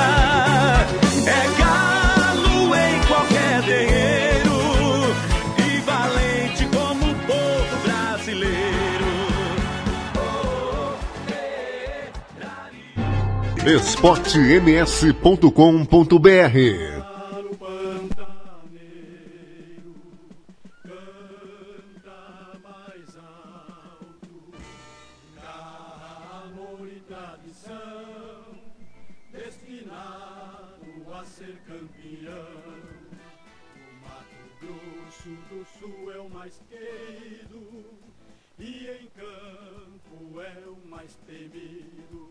É galo em qualquer terreiro e valente como o povo brasileiro. esportems.com.br tradição, destinado a ser campeão. O Mato Grosso do Sul é o mais querido e em campo é o mais temido.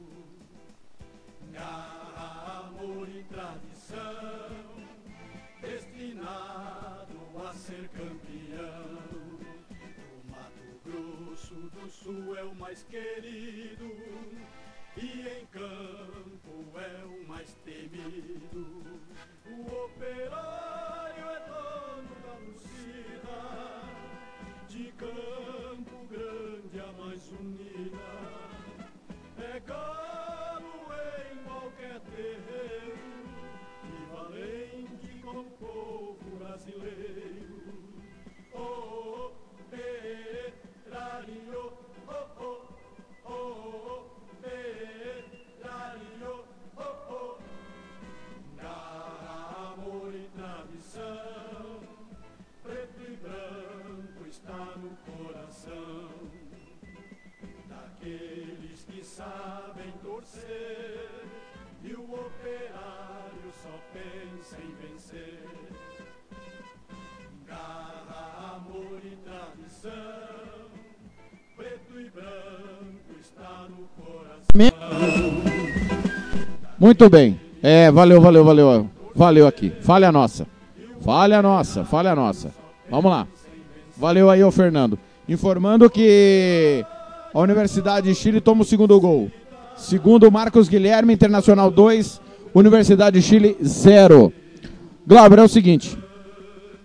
Garra, amor e tradição, destinado a ser campeão. O Mato Grosso do Sul é o mais querido e em campo é o mais temido. O operário é dono da torcida, de Campo Grande a mais unida. É galo em qualquer terreiro e valente com o povo brasileiro. Torcer e o operário só pensa em vencer. Garra, amor e tradição, preto e branco está no coração. Muito bem. É, valeu, valeu, valeu. Valeu aqui. Falha nossa. Falha nossa, falha nossa. Vamos lá. Valeu aí, ô Fernando. Informando que a Universidade de Chile toma o segundo gol. Segundo Marcos Guilherme, Internacional 2, Universidade de Chile 0. Glauber, é o seguinte.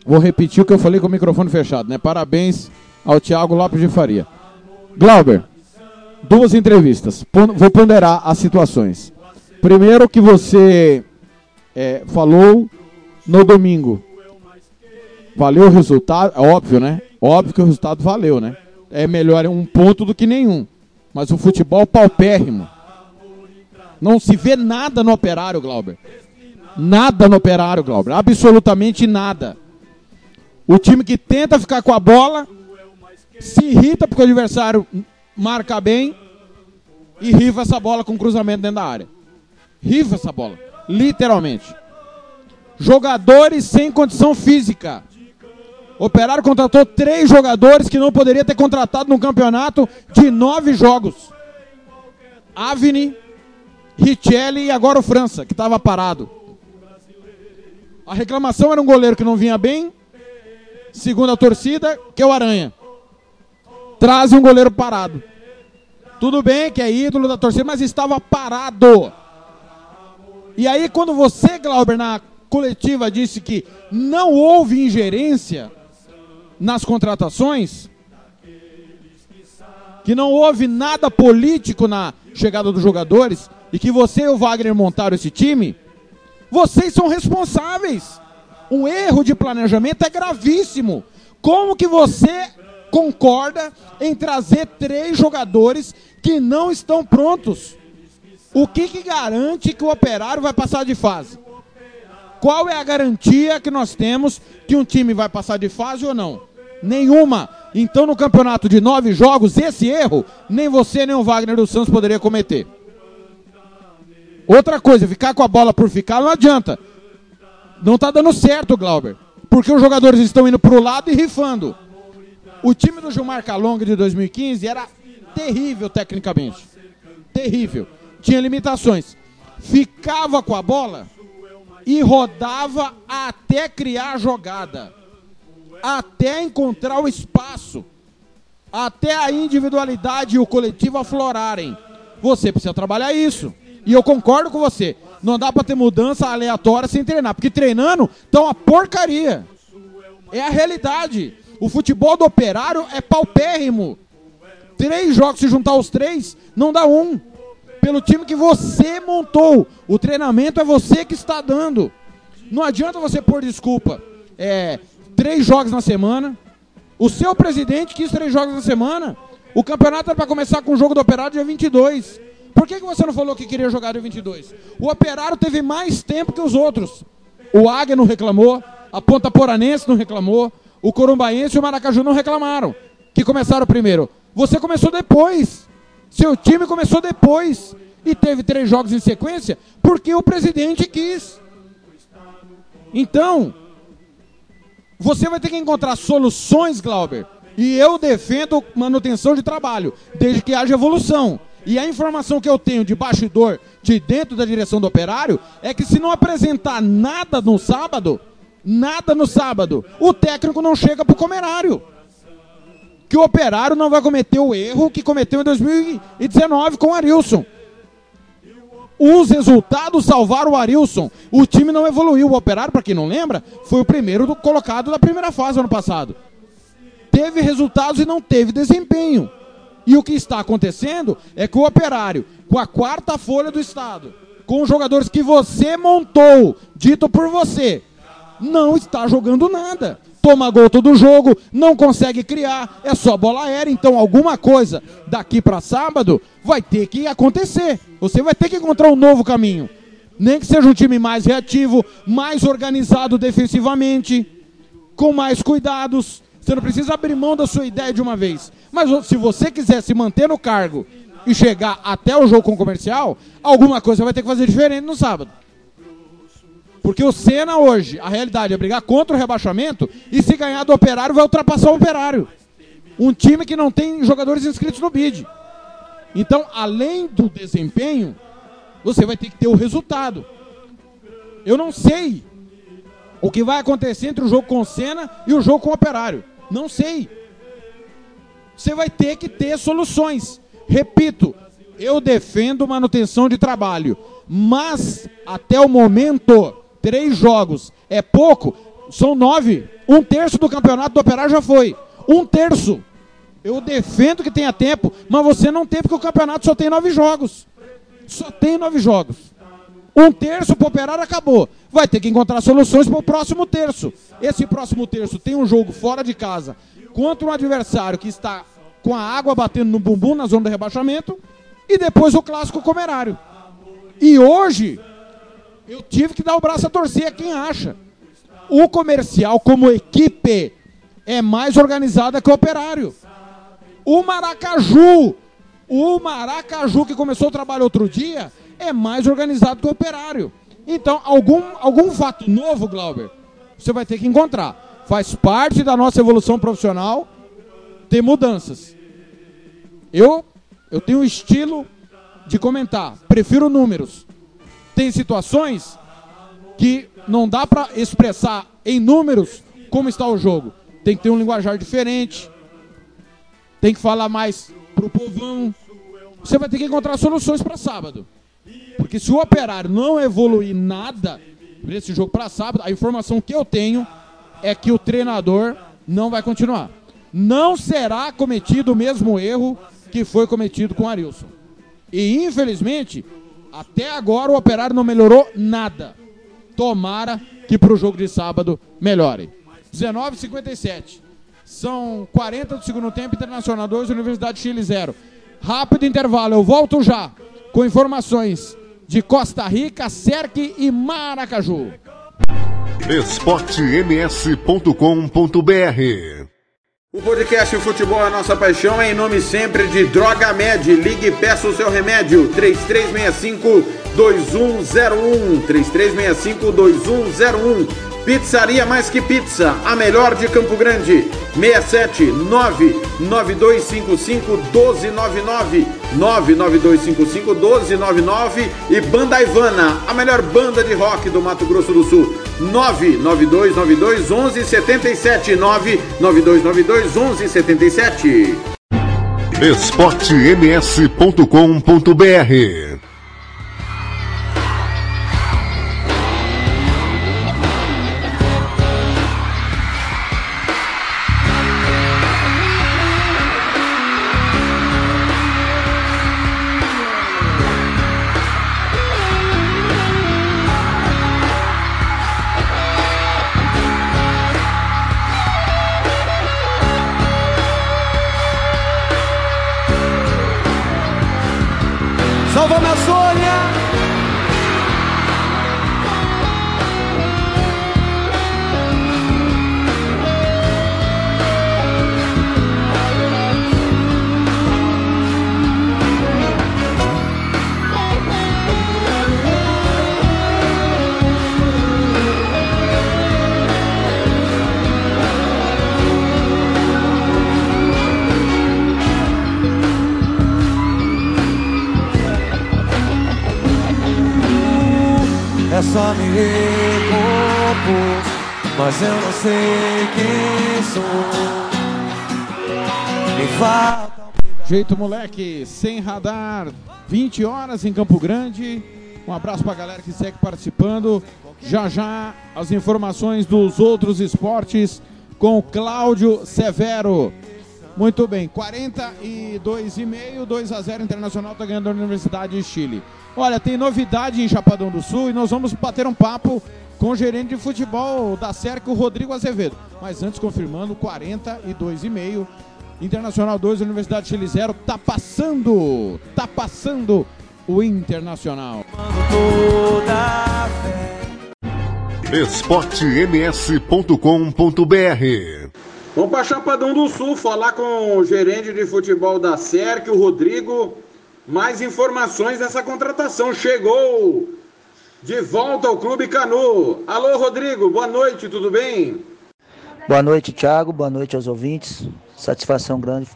Vou repetir o que eu falei com o microfone fechado, né? Parabéns ao Thiago Lopes de Faria. Glauber, duas entrevistas. Vou ponderar as situações. Primeiro que você é, falou no domingo. Valeu o resultado, é óbvio, né? Óbvio que o resultado valeu, né? É melhor um ponto do que nenhum. Mas o futebol paupérrimo. Não se vê nada no operário, Glauber. Nada no operário, Glauber. Absolutamente nada. O time que tenta ficar com a bola se irrita porque o adversário marca bem e rifa essa bola com cruzamento dentro da área. Rifa essa bola, literalmente. Jogadores sem condição física. Operário contratou três jogadores que não poderia ter contratado no campeonato de nove jogos. Avni, Richelli e agora o França, que estava parado. A reclamação era um goleiro que não vinha bem, segundo a torcida, que é o Aranha. Traz um goleiro parado. Tudo bem que é ídolo da torcida, mas estava parado. E aí, quando você, Glauber, na coletiva disse que não houve ingerência nas contratações, que não houve nada político na chegada dos jogadores e que você e o Wagner montaram esse time, vocês são responsáveis. Um erro de planejamento é gravíssimo. Como que você concorda em trazer três jogadores que não estão prontos? O que, que garante que o operário vai passar de fase? Qual é a garantia que nós temos que um time vai passar de fase ou não? Nenhuma. Então, no campeonato de nove jogos, esse erro, nem você nem o Wagner dos Santos poderia cometer. Outra coisa, ficar com a bola por ficar não adianta. Não tá dando certo, Glauber. Porque os jogadores estão indo pro lado e rifando. O time do Gilmar Calonga de 2015 era terrível tecnicamente. Terrível. Tinha limitações. Ficava com a bola e rodava até criar a jogada. Até encontrar o espaço. Até a individualidade e o coletivo aflorarem. Você precisa trabalhar isso. E eu concordo com você. Não dá pra ter mudança aleatória sem treinar. Porque treinando tá uma porcaria. É a realidade. O futebol do operário é paupérrimo. Três jogos, se juntar os três, não dá um. Pelo time que você montou. O treinamento é você que está dando. Não adianta você pôr desculpa. É, três jogos na semana. O seu presidente quis três jogos na semana. O campeonato era para começar com o jogo do operário dia 22. Por que, que você não falou que queria jogar dia 22? O Operário teve mais tempo que os outros. O Águia não reclamou, a Ponta Poranense não reclamou, o Corumbaense e o Maracaju não reclamaram, que começaram primeiro. Você começou depois. Seu time começou depois e teve três jogos em sequência porque o presidente quis. Então, você vai ter que encontrar soluções, Glauber. E eu defendo manutenção de trabalho, desde que haja evolução. E a informação que eu tenho de bastidor, de dentro da direção do operário, é que se não apresentar nada no sábado, nada no sábado, o técnico não chega pro comerário. Que o operário não vai cometer o erro que cometeu em 2019 com o Arilson. Os resultados salvaram o Arilson. O time não evoluiu. O Operário, para quem não lembra, foi o primeiro do, colocado da primeira fase ano passado. Teve resultados e não teve desempenho. E o que está acontecendo é que o Operário, com a quarta folha do Estado, com os jogadores que você montou, dito por você, não está jogando nada. Toma gol todo jogo, não consegue criar, é só bola aérea. Então, alguma coisa daqui para sábado vai ter que acontecer. Você vai ter que encontrar um novo caminho. Nem que seja um time mais reativo, mais organizado defensivamente, com mais cuidados. Você não precisa abrir mão da sua ideia de uma vez. Mas se você quiser se manter no cargo e chegar até o jogo com o comercial, alguma coisa vai ter que fazer diferente no sábado. Porque o Senna hoje, a realidade é brigar contra o rebaixamento e se ganhar do operário vai ultrapassar o operário. Um time que não tem jogadores inscritos no BID. Então, além do desempenho, você vai ter que ter o resultado. Eu não sei o que vai acontecer entre o jogo com o Senna e o jogo com o Operário. Não sei. Você vai ter que ter soluções. Repito, eu defendo manutenção de trabalho, mas até o momento Três jogos é pouco, são nove. Um terço do campeonato do Operário já foi. Um terço. Eu defendo que tenha tempo, mas você não tem porque o campeonato só tem nove jogos. Só tem nove jogos. Um terço para o Operário acabou. Vai ter que encontrar soluções para o próximo terço. Esse próximo terço tem um jogo fora de casa contra um adversário que está com a água batendo no bumbum na zona do rebaixamento e depois o clássico comerário. E hoje eu tive que dar o braço a torcer a quem acha. O comercial, como equipe, é mais organizada que o operário. O Maracaju, o Maracaju que começou o trabalho outro dia, é mais organizado que o operário. Então, algum, algum fato novo, Glauber, você vai ter que encontrar. Faz parte da nossa evolução profissional ter mudanças. Eu, eu tenho um estilo de comentar, prefiro números tem situações que não dá para expressar em números como está o jogo. Tem que ter um linguajar diferente. Tem que falar mais pro povão. Você vai ter que encontrar soluções para sábado. Porque se o operário não evoluir nada nesse jogo para sábado, a informação que eu tenho é que o treinador não vai continuar. Não será cometido o mesmo erro que foi cometido com o Arilson. E infelizmente, até agora o Operário não melhorou nada. Tomara que para o jogo de sábado melhore. 19:57. São 40 do segundo tempo, Internacional 2, Universidade Chile 0. Rápido intervalo, eu volto já com informações de Costa Rica, Serque e Maracaju. esportems.com.br O podcast Futebol é a Nossa Paixão é em nome sempre de Droga Med. Ligue e peça o seu remédio. 3365-2101. 3365-2101. Pizzaria Mais Que Pizza, a melhor de Campo Grande. 679-9255-1299. 99255-1299. E Banda Ivana, a melhor banda de rock do Mato Grosso do Sul. 99292-1177. 99292-1177. esportems.com.br Jeito moleque, sem radar, 20 horas em Campo Grande. Um abraço pra galera que segue participando. Já já as informações dos outros esportes com Cláudio Severo. Muito bem, 42,5, 2 a 0 Internacional tá ganhando a Universidade de Chile. Olha, tem novidade em Chapadão do Sul e nós vamos bater um papo com o gerente de futebol da SERC, o Rodrigo Azevedo. Mas antes, confirmando, 42,5. Internacional 2, Universidade de Chile 0. Tá passando, tá passando o Internacional. esportems.com.br Vamos para Chapadão do Sul falar com o gerente de futebol da SERC, o Rodrigo. Mais informações dessa contratação. Chegou de volta ao Clube Canu. Alô, Rodrigo, boa noite, tudo bem? Boa noite, Thiago. Boa noite aos ouvintes. Satisfação grande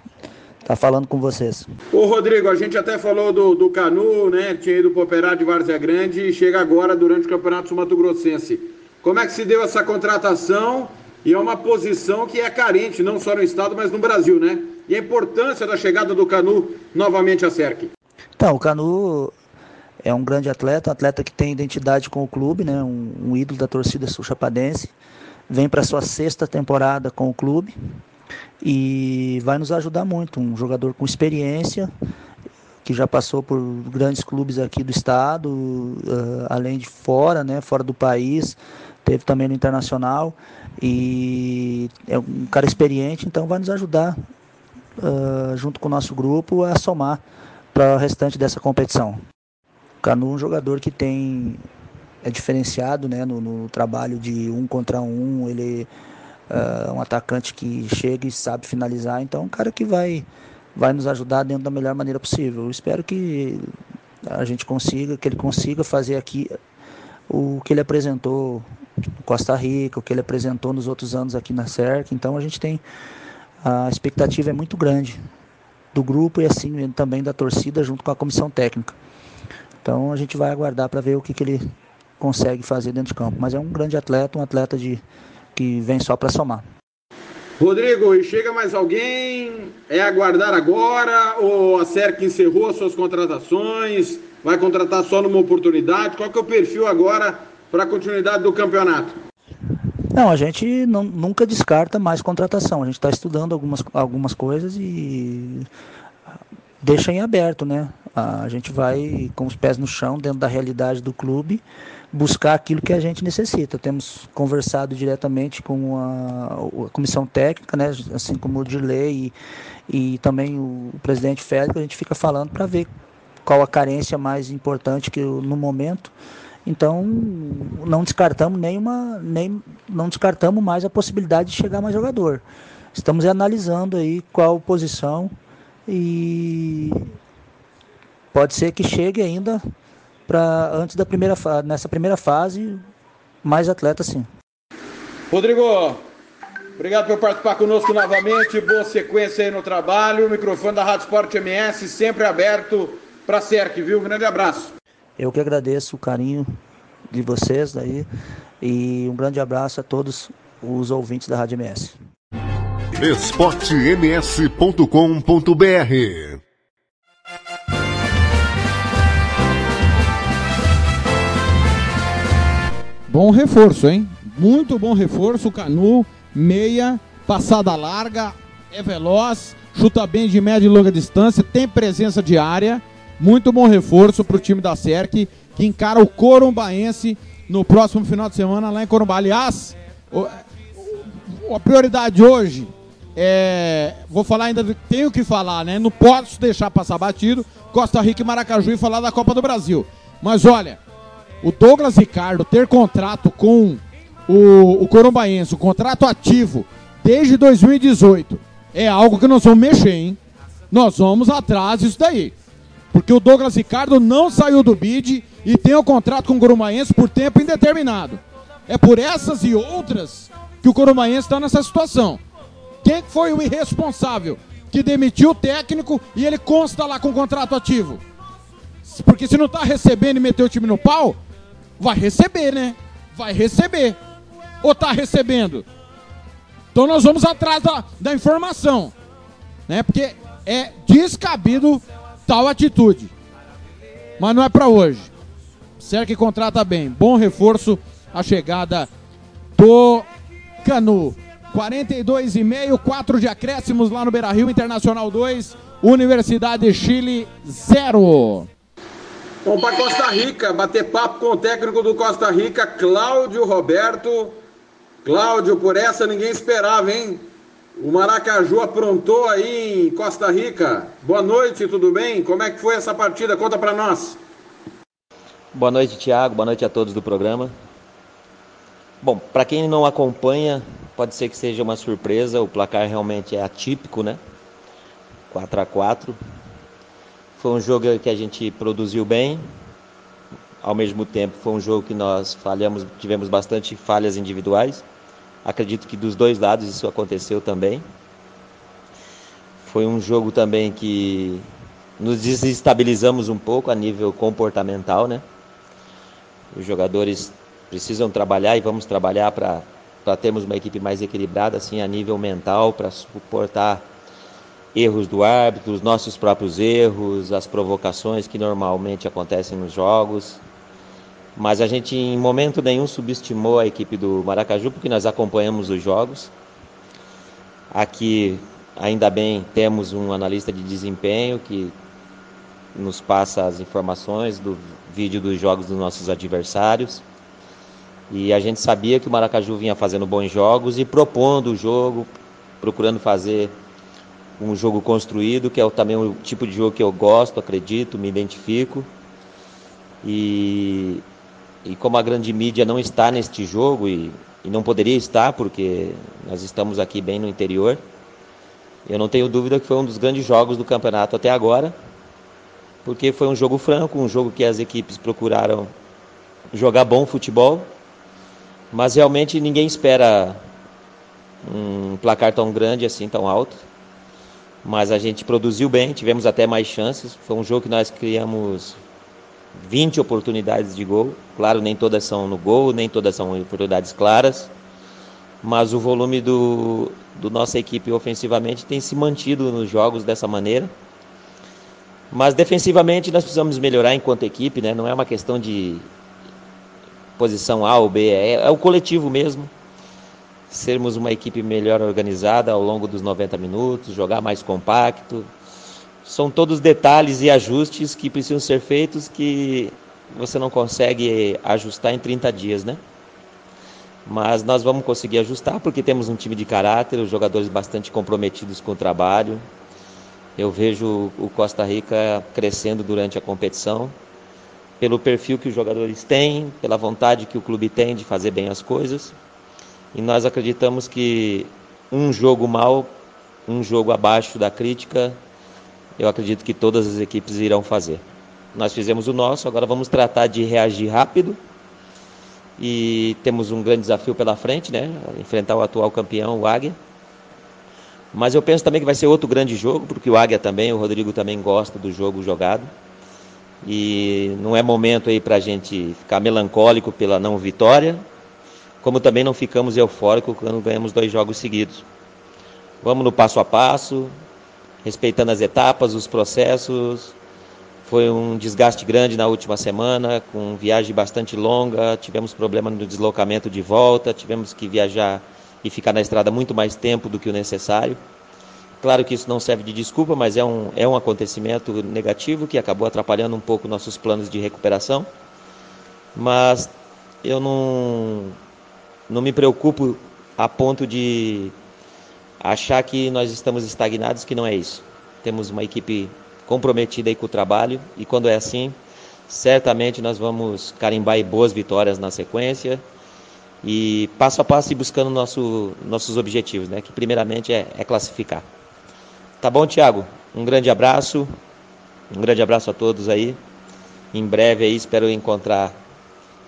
estar falando com vocês. Ô, Rodrigo, a gente até falou do, do Canu, né? Tinha ido pro Operário de Várzea Grande e chega agora durante o Campeonato Mato Grossense. Como é que se deu essa contratação? E é uma posição que é carente, não só no estado, mas no Brasil, né? E a importância da chegada do Canu novamente à SERC. Então, o Canu é um grande atleta, um atleta que tem identidade com o clube, né? um, um ídolo da torcida sul-chapadense. Vem para sua sexta temporada com o clube e vai nos ajudar muito. Um jogador com experiência, que já passou por grandes clubes aqui do estado, uh, além de fora, né? fora do país. Teve também no Internacional e é um cara experiente, então vai nos ajudar, uh, junto com o nosso grupo, a somar para o restante dessa competição. O Canu é um jogador que tem é diferenciado né, no, no trabalho de um contra um, ele é um atacante que chega e sabe finalizar, então é um cara que vai, vai nos ajudar dentro da melhor maneira possível. Eu espero que a gente consiga, que ele consiga fazer aqui o que ele apresentou no Costa Rica, o que ele apresentou nos outros anos aqui na CERC, então a gente tem, a expectativa é muito grande do grupo e assim também da torcida junto com a comissão técnica. Então a gente vai aguardar para ver o que, que ele consegue fazer dentro de campo. Mas é um grande atleta, um atleta de, que vem só para somar. Rodrigo, e chega mais alguém? É aguardar agora? Ou a SERC encerrou as suas contratações? Vai contratar só numa oportunidade? Qual que é o perfil agora para a continuidade do campeonato? Não, a gente não, nunca descarta mais contratação. A gente está estudando algumas, algumas coisas e deixa em aberto, né? A gente vai com os pés no chão, dentro da realidade do clube, buscar aquilo que a gente necessita. Temos conversado diretamente com a, a comissão técnica, né? assim como o Dirley e, e também o, o presidente Félix, a gente fica falando para ver qual a carência mais importante que no momento. Então, não descartamos nenhuma, nem não descartamos mais a possibilidade de chegar mais jogador. Estamos analisando aí qual posição e pode ser que chegue ainda para antes da primeira fase, nessa primeira fase, mais atleta sim. Rodrigo, obrigado por participar conosco novamente. Boa sequência aí no trabalho. O microfone da Rádio Sport MS sempre aberto para a SERC, viu? Um grande abraço. Eu que agradeço o carinho de vocês daí e um grande abraço a todos os ouvintes da Rádio MS. esportems.com.br Bom reforço, hein? Muito bom reforço. Canu, meia, passada larga, é veloz, chuta bem de média e longa distância, tem presença de área. Muito bom reforço para o time da SERC, que encara o Corumbaense no próximo final de semana lá em Corumbá. Aliás, o- o- a prioridade hoje é, vou falar ainda, tenho que falar, né? Não posso deixar passar batido Costa Rica e Maracaju e falar da Copa do Brasil. Mas olha, o Douglas Ricardo ter contrato com o, o Corumbaense, o contrato ativo desde 2018, é algo que nós vamos mexer, hein? Nós vamos atrás disso daí. Porque o Douglas Ricardo não saiu do bid e tem o contrato com o Corumaense por tempo indeterminado. É por essas e outras que o Corumaense está nessa situação. Quem que foi o irresponsável que demitiu o técnico e ele consta lá com contrato ativo? Porque se não tá recebendo e meteu o time no pau, vai receber, né? Vai receber. Ou tá recebendo? Então nós vamos atrás da, da informação. Né? Porque é descabido tal atitude. Mas não é pra hoje. Será que contrata bem? Bom reforço a chegada do Canu. 42,5, 4 de acréscimos lá no Beira Rio, Internacional 2, Universidade Chile 0. Vamos para Costa Rica, bater papo com o técnico do Costa Rica, Cláudio Roberto. Cláudio, por essa ninguém esperava, hein? O Maracaju aprontou aí em Costa Rica. Boa noite, tudo bem? Como é que foi essa partida? Conta para nós. Boa noite, Tiago. Boa noite a todos do programa. Bom, para quem não acompanha, pode ser que seja uma surpresa. O placar realmente é atípico, né? 4 a 4 Foi um jogo que a gente produziu bem. Ao mesmo tempo, foi um jogo que nós falhamos, tivemos bastante falhas individuais. Acredito que dos dois lados isso aconteceu também. Foi um jogo também que nos desestabilizamos um pouco a nível comportamental, né? Os jogadores precisam trabalhar e vamos trabalhar para termos uma equipe mais equilibrada, assim, a nível mental, para suportar erros do árbitro, os nossos próprios erros, as provocações que normalmente acontecem nos jogos. Mas a gente em momento nenhum subestimou a equipe do Maracaju, porque nós acompanhamos os jogos. Aqui, ainda bem, temos um analista de desempenho que nos passa as informações do vídeo dos jogos dos nossos adversários. E a gente sabia que o Maracaju vinha fazendo bons jogos e propondo o jogo, procurando fazer um jogo construído, que é também o tipo de jogo que eu gosto, acredito, me identifico. E, e como a grande mídia não está neste jogo e, e não poderia estar, porque nós estamos aqui bem no interior, eu não tenho dúvida que foi um dos grandes jogos do campeonato até agora, porque foi um jogo franco, um jogo que as equipes procuraram jogar bom futebol, mas realmente ninguém espera um placar tão grande assim, tão alto. Mas a gente produziu bem, tivemos até mais chances. Foi um jogo que nós criamos 20 oportunidades de gol. Claro, nem todas são no gol, nem todas são oportunidades claras. Mas o volume do, do nossa equipe ofensivamente tem se mantido nos jogos dessa maneira. Mas defensivamente nós precisamos melhorar enquanto equipe, né? Não é uma questão de posição A ou B, é, é o coletivo mesmo. Sermos uma equipe melhor organizada ao longo dos 90 minutos, jogar mais compacto. São todos detalhes e ajustes que precisam ser feitos que você não consegue ajustar em 30 dias, né? Mas nós vamos conseguir ajustar porque temos um time de caráter, os jogadores bastante comprometidos com o trabalho. Eu vejo o Costa Rica crescendo durante a competição, pelo perfil que os jogadores têm, pela vontade que o clube tem de fazer bem as coisas. E nós acreditamos que um jogo mal, um jogo abaixo da crítica, eu acredito que todas as equipes irão fazer. Nós fizemos o nosso, agora vamos tratar de reagir rápido. E temos um grande desafio pela frente, né? Enfrentar o atual campeão, o Águia. Mas eu penso também que vai ser outro grande jogo, porque o Águia também, o Rodrigo também gosta do jogo jogado. E não é momento aí para a gente ficar melancólico pela não vitória, como também não ficamos eufóricos quando ganhamos dois jogos seguidos. Vamos no passo a passo, respeitando as etapas, os processos. Foi um desgaste grande na última semana, com viagem bastante longa, tivemos problema no deslocamento de volta, tivemos que viajar e ficar na estrada muito mais tempo do que o necessário. Claro que isso não serve de desculpa, mas é um, é um acontecimento negativo que acabou atrapalhando um pouco nossos planos de recuperação. Mas eu não, não me preocupo a ponto de achar que nós estamos estagnados, que não é isso. Temos uma equipe comprometida aí com o trabalho e quando é assim, certamente nós vamos carimbar boas vitórias na sequência e passo a passo ir buscando nosso, nossos objetivos, né? Que primeiramente é, é classificar. Tá bom, Thiago? Um grande abraço, um grande abraço a todos aí. Em breve aí espero encontrar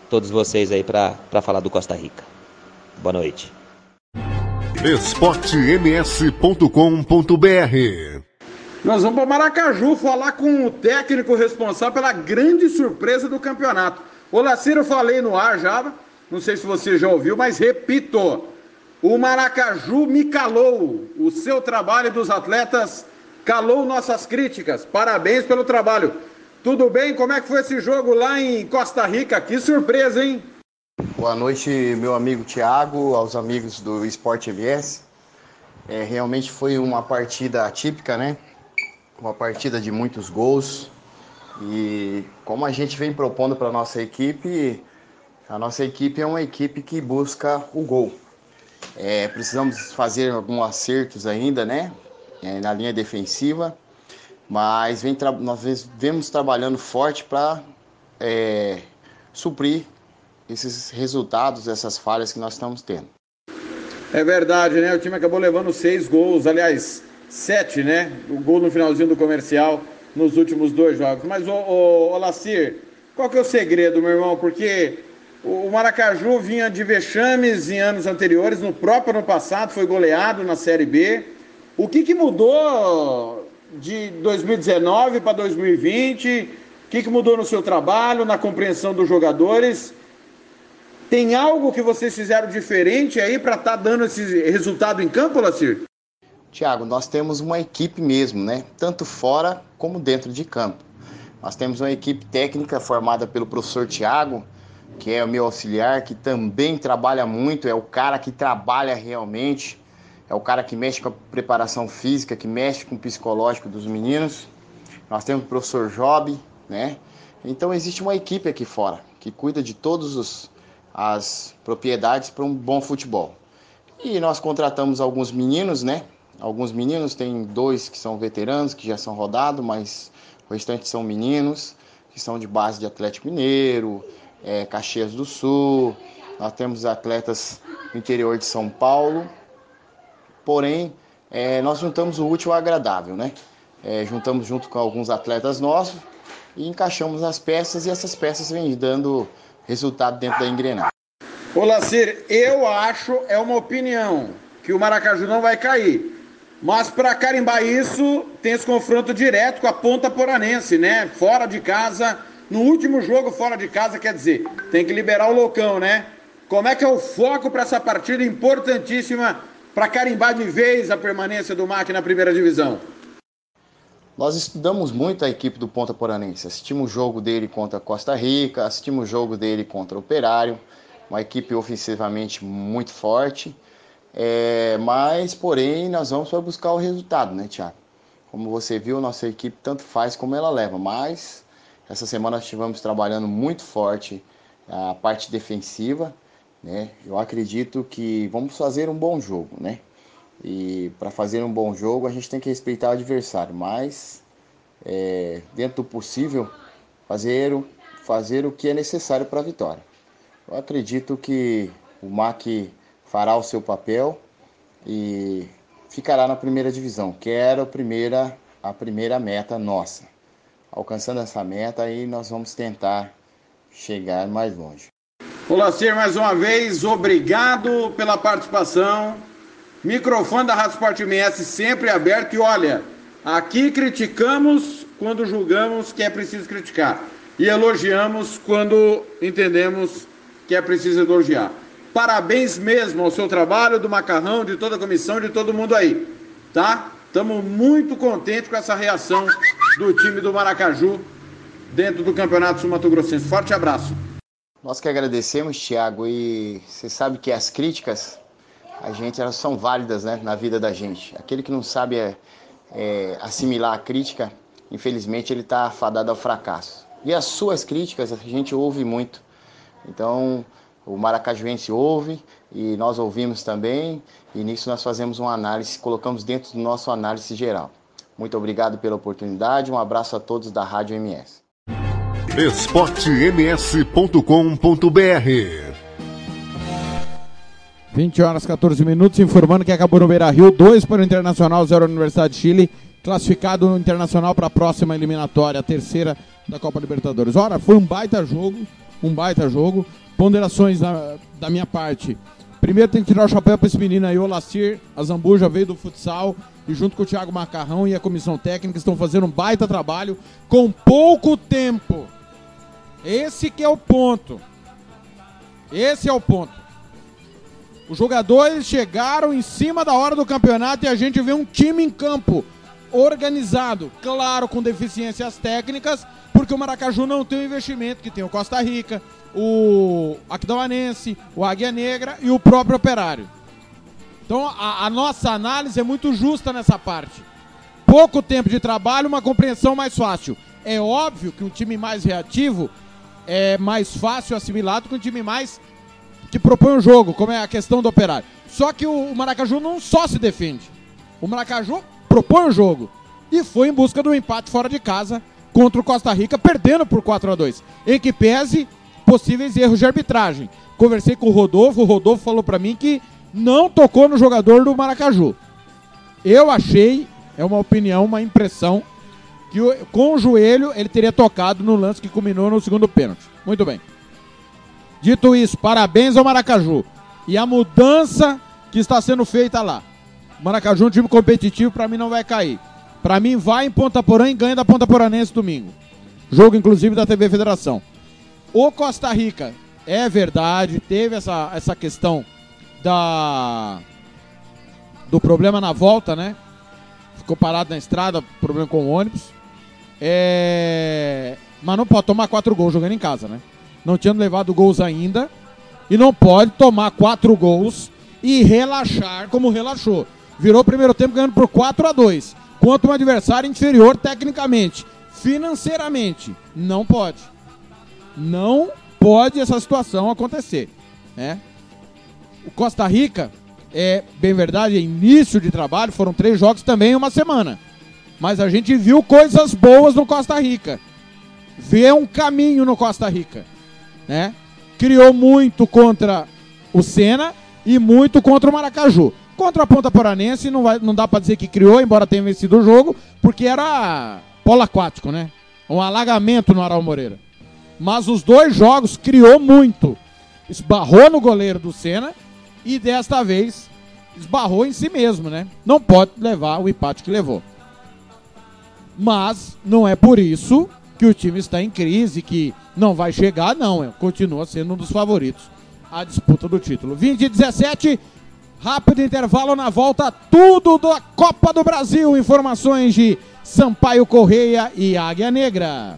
todos vocês aí para falar do Costa Rica. Boa noite. esportems.com.br Nós vamos para Maracaju falar com o técnico responsável pela grande surpresa do campeonato. O Laciro eu falei no ar já, não sei se você já ouviu, mas repito. O Maracaju me calou. O seu trabalho dos atletas calou nossas críticas. Parabéns pelo trabalho. Tudo bem? Como é que foi esse jogo lá em Costa Rica? Que surpresa, hein? Boa noite, meu amigo Thiago, aos amigos do Esporte MS. É, realmente foi uma partida atípica, né? Uma partida de muitos gols. E como a gente vem propondo para nossa equipe, a nossa equipe é uma equipe que busca o gol. É, precisamos fazer alguns acertos ainda, né? É, na linha defensiva, mas vem nós vemos trabalhando forte para é, suprir esses resultados, essas falhas que nós estamos tendo. É verdade, né? O time acabou levando seis gols, aliás, sete, né? O gol no finalzinho do comercial nos últimos dois jogos. Mas, ô, ô, ô Lacir, qual que é o segredo, meu irmão? Porque o Maracaju vinha de vexames em anos anteriores, no próprio ano passado foi goleado na Série B. O que, que mudou de 2019 para 2020? O que, que mudou no seu trabalho, na compreensão dos jogadores? Tem algo que vocês fizeram diferente aí para estar tá dando esse resultado em campo, Lacir? Tiago, nós temos uma equipe mesmo, né? Tanto fora como dentro de campo. Nós temos uma equipe técnica formada pelo professor Tiago, que é o meu auxiliar, que também trabalha muito, é o cara que trabalha realmente, é o cara que mexe com a preparação física, que mexe com o psicológico dos meninos. Nós temos o professor Job, né? Então existe uma equipe aqui fora que cuida de todos os as propriedades para um bom futebol. E nós contratamos alguns meninos, né? Alguns meninos, tem dois que são veteranos, que já são rodados, mas o restante são meninos, que são de base de Atlético Mineiro, é, Caxias do Sul, nós temos atletas do interior de São Paulo. Porém, é, nós juntamos o útil ao agradável, né? É, juntamos junto com alguns atletas nossos e encaixamos as peças e essas peças vêm dando resultado dentro da engrenagem. Ô Lacir, eu acho, é uma opinião, que o Maracaju não vai cair. Mas para carimbar isso, tem esse confronto direto com a Ponta Poranense, né? Fora de casa, no último jogo fora de casa, quer dizer, tem que liberar o loucão, né? Como é que é o foco para essa partida importantíssima para carimbar de vez a permanência do MAC na primeira divisão? Nós estudamos muito a equipe do Ponta Poranense. Assistimos o jogo dele contra Costa Rica, assistimos o jogo dele contra o Operário, uma equipe ofensivamente muito forte. É, mas, porém, nós vamos para buscar o resultado, né, Tiago? Como você viu, nossa equipe tanto faz como ela leva. Mas essa semana nós estivemos trabalhando muito forte a parte defensiva, né? Eu acredito que vamos fazer um bom jogo, né? E para fazer um bom jogo a gente tem que respeitar o adversário, mas é, dentro do possível fazer, fazer o que é necessário para a vitória. Eu acredito que o MAC fará o seu papel e ficará na primeira divisão, que era a primeira, a primeira meta nossa. Alcançando essa meta, aí nós vamos tentar chegar mais longe. Olá, Ser, mais uma vez, obrigado pela participação. Microfone da Rádio Sport MS sempre aberto e olha, aqui criticamos quando julgamos que é preciso criticar e elogiamos quando entendemos que é preciso elogiar. Parabéns mesmo ao seu trabalho, do Macarrão, de toda a comissão, de todo mundo aí, tá? Estamos muito contentes com essa reação do time do Maracaju dentro do Campeonato Sul Mato Grossense. Forte abraço. Nós que agradecemos, Thiago, e você sabe que as críticas a gente elas são válidas né, na vida da gente. Aquele que não sabe é, é, assimilar a crítica, infelizmente ele está fadado ao fracasso. E as suas críticas a gente ouve muito. Então o Maracajuense ouve e nós ouvimos também, e nisso nós fazemos uma análise, colocamos dentro do nosso análise geral. Muito obrigado pela oportunidade, um abraço a todos da Rádio MS. esportems.com.br 20 horas 14 minutos, informando que acabou no Beira Rio, 2 para o Internacional, 0 Universidade de Chile, classificado no Internacional para a próxima eliminatória, a terceira da Copa Libertadores. Ora, foi um baita jogo, um baita jogo. Ponderações da, da minha parte. Primeiro tem que tirar o chapéu para esse menino aí, o Lacir, a Zambuja veio do futsal e junto com o Thiago Macarrão e a comissão técnica estão fazendo um baita trabalho com pouco tempo. Esse que é o ponto. Esse é o ponto. Os jogadores chegaram em cima da hora do campeonato e a gente vê um time em campo organizado, claro, com deficiências técnicas, porque o Maracaju não tem o investimento que tem o Costa Rica, o Aquidauanense, o Águia Negra e o próprio Operário. Então a, a nossa análise é muito justa nessa parte. Pouco tempo de trabalho, uma compreensão mais fácil. É óbvio que um time mais reativo é mais fácil assimilado que um time mais que propõe o jogo, como é a questão do operário. Só que o Maracaju não só se defende. O Maracaju propõe o jogo. E foi em busca do empate fora de casa contra o Costa Rica, perdendo por 4 a 2 Em que pese possíveis erros de arbitragem. Conversei com o Rodolfo, o Rodolfo falou para mim que não tocou no jogador do Maracaju. Eu achei, é uma opinião, uma impressão, que com o joelho ele teria tocado no lance que culminou no segundo pênalti. Muito bem. Dito isso, parabéns ao Maracaju. E a mudança que está sendo feita lá. Maracaju, um time competitivo, para mim não vai cair. Para mim, vai em Ponta Porã e ganha da Ponta Poranense domingo. Jogo, inclusive, da TV Federação. O Costa Rica, é verdade, teve essa, essa questão da do problema na volta, né? Ficou parado na estrada, problema com o ônibus. É... Mas não pode tomar quatro gols jogando em casa, né? Não tinha levado gols ainda. E não pode tomar quatro gols e relaxar como relaxou. Virou o primeiro tempo ganhando por 4 a 2 Quanto um adversário inferior tecnicamente, financeiramente. Não pode. Não pode essa situação acontecer. Né? O Costa Rica, é bem verdade, é início de trabalho, foram três jogos também em uma semana. Mas a gente viu coisas boas no Costa Rica. Vê um caminho no Costa Rica né? Criou muito contra o Senna e muito contra o Maracaju. Contra a Ponta Poranense não, vai, não dá para dizer que criou, embora tenha vencido o jogo, porque era polo aquático, né? Um alagamento no Aral Moreira. Mas os dois jogos criou muito. Esbarrou no goleiro do Senna e desta vez esbarrou em si mesmo, né? Não pode levar o empate que levou. Mas não é por isso que o time está em crise, que não vai chegar, não. Continua sendo um dos favoritos à disputa do título. 20 e 17, rápido intervalo na volta, tudo da Copa do Brasil. Informações de Sampaio Correia e Águia Negra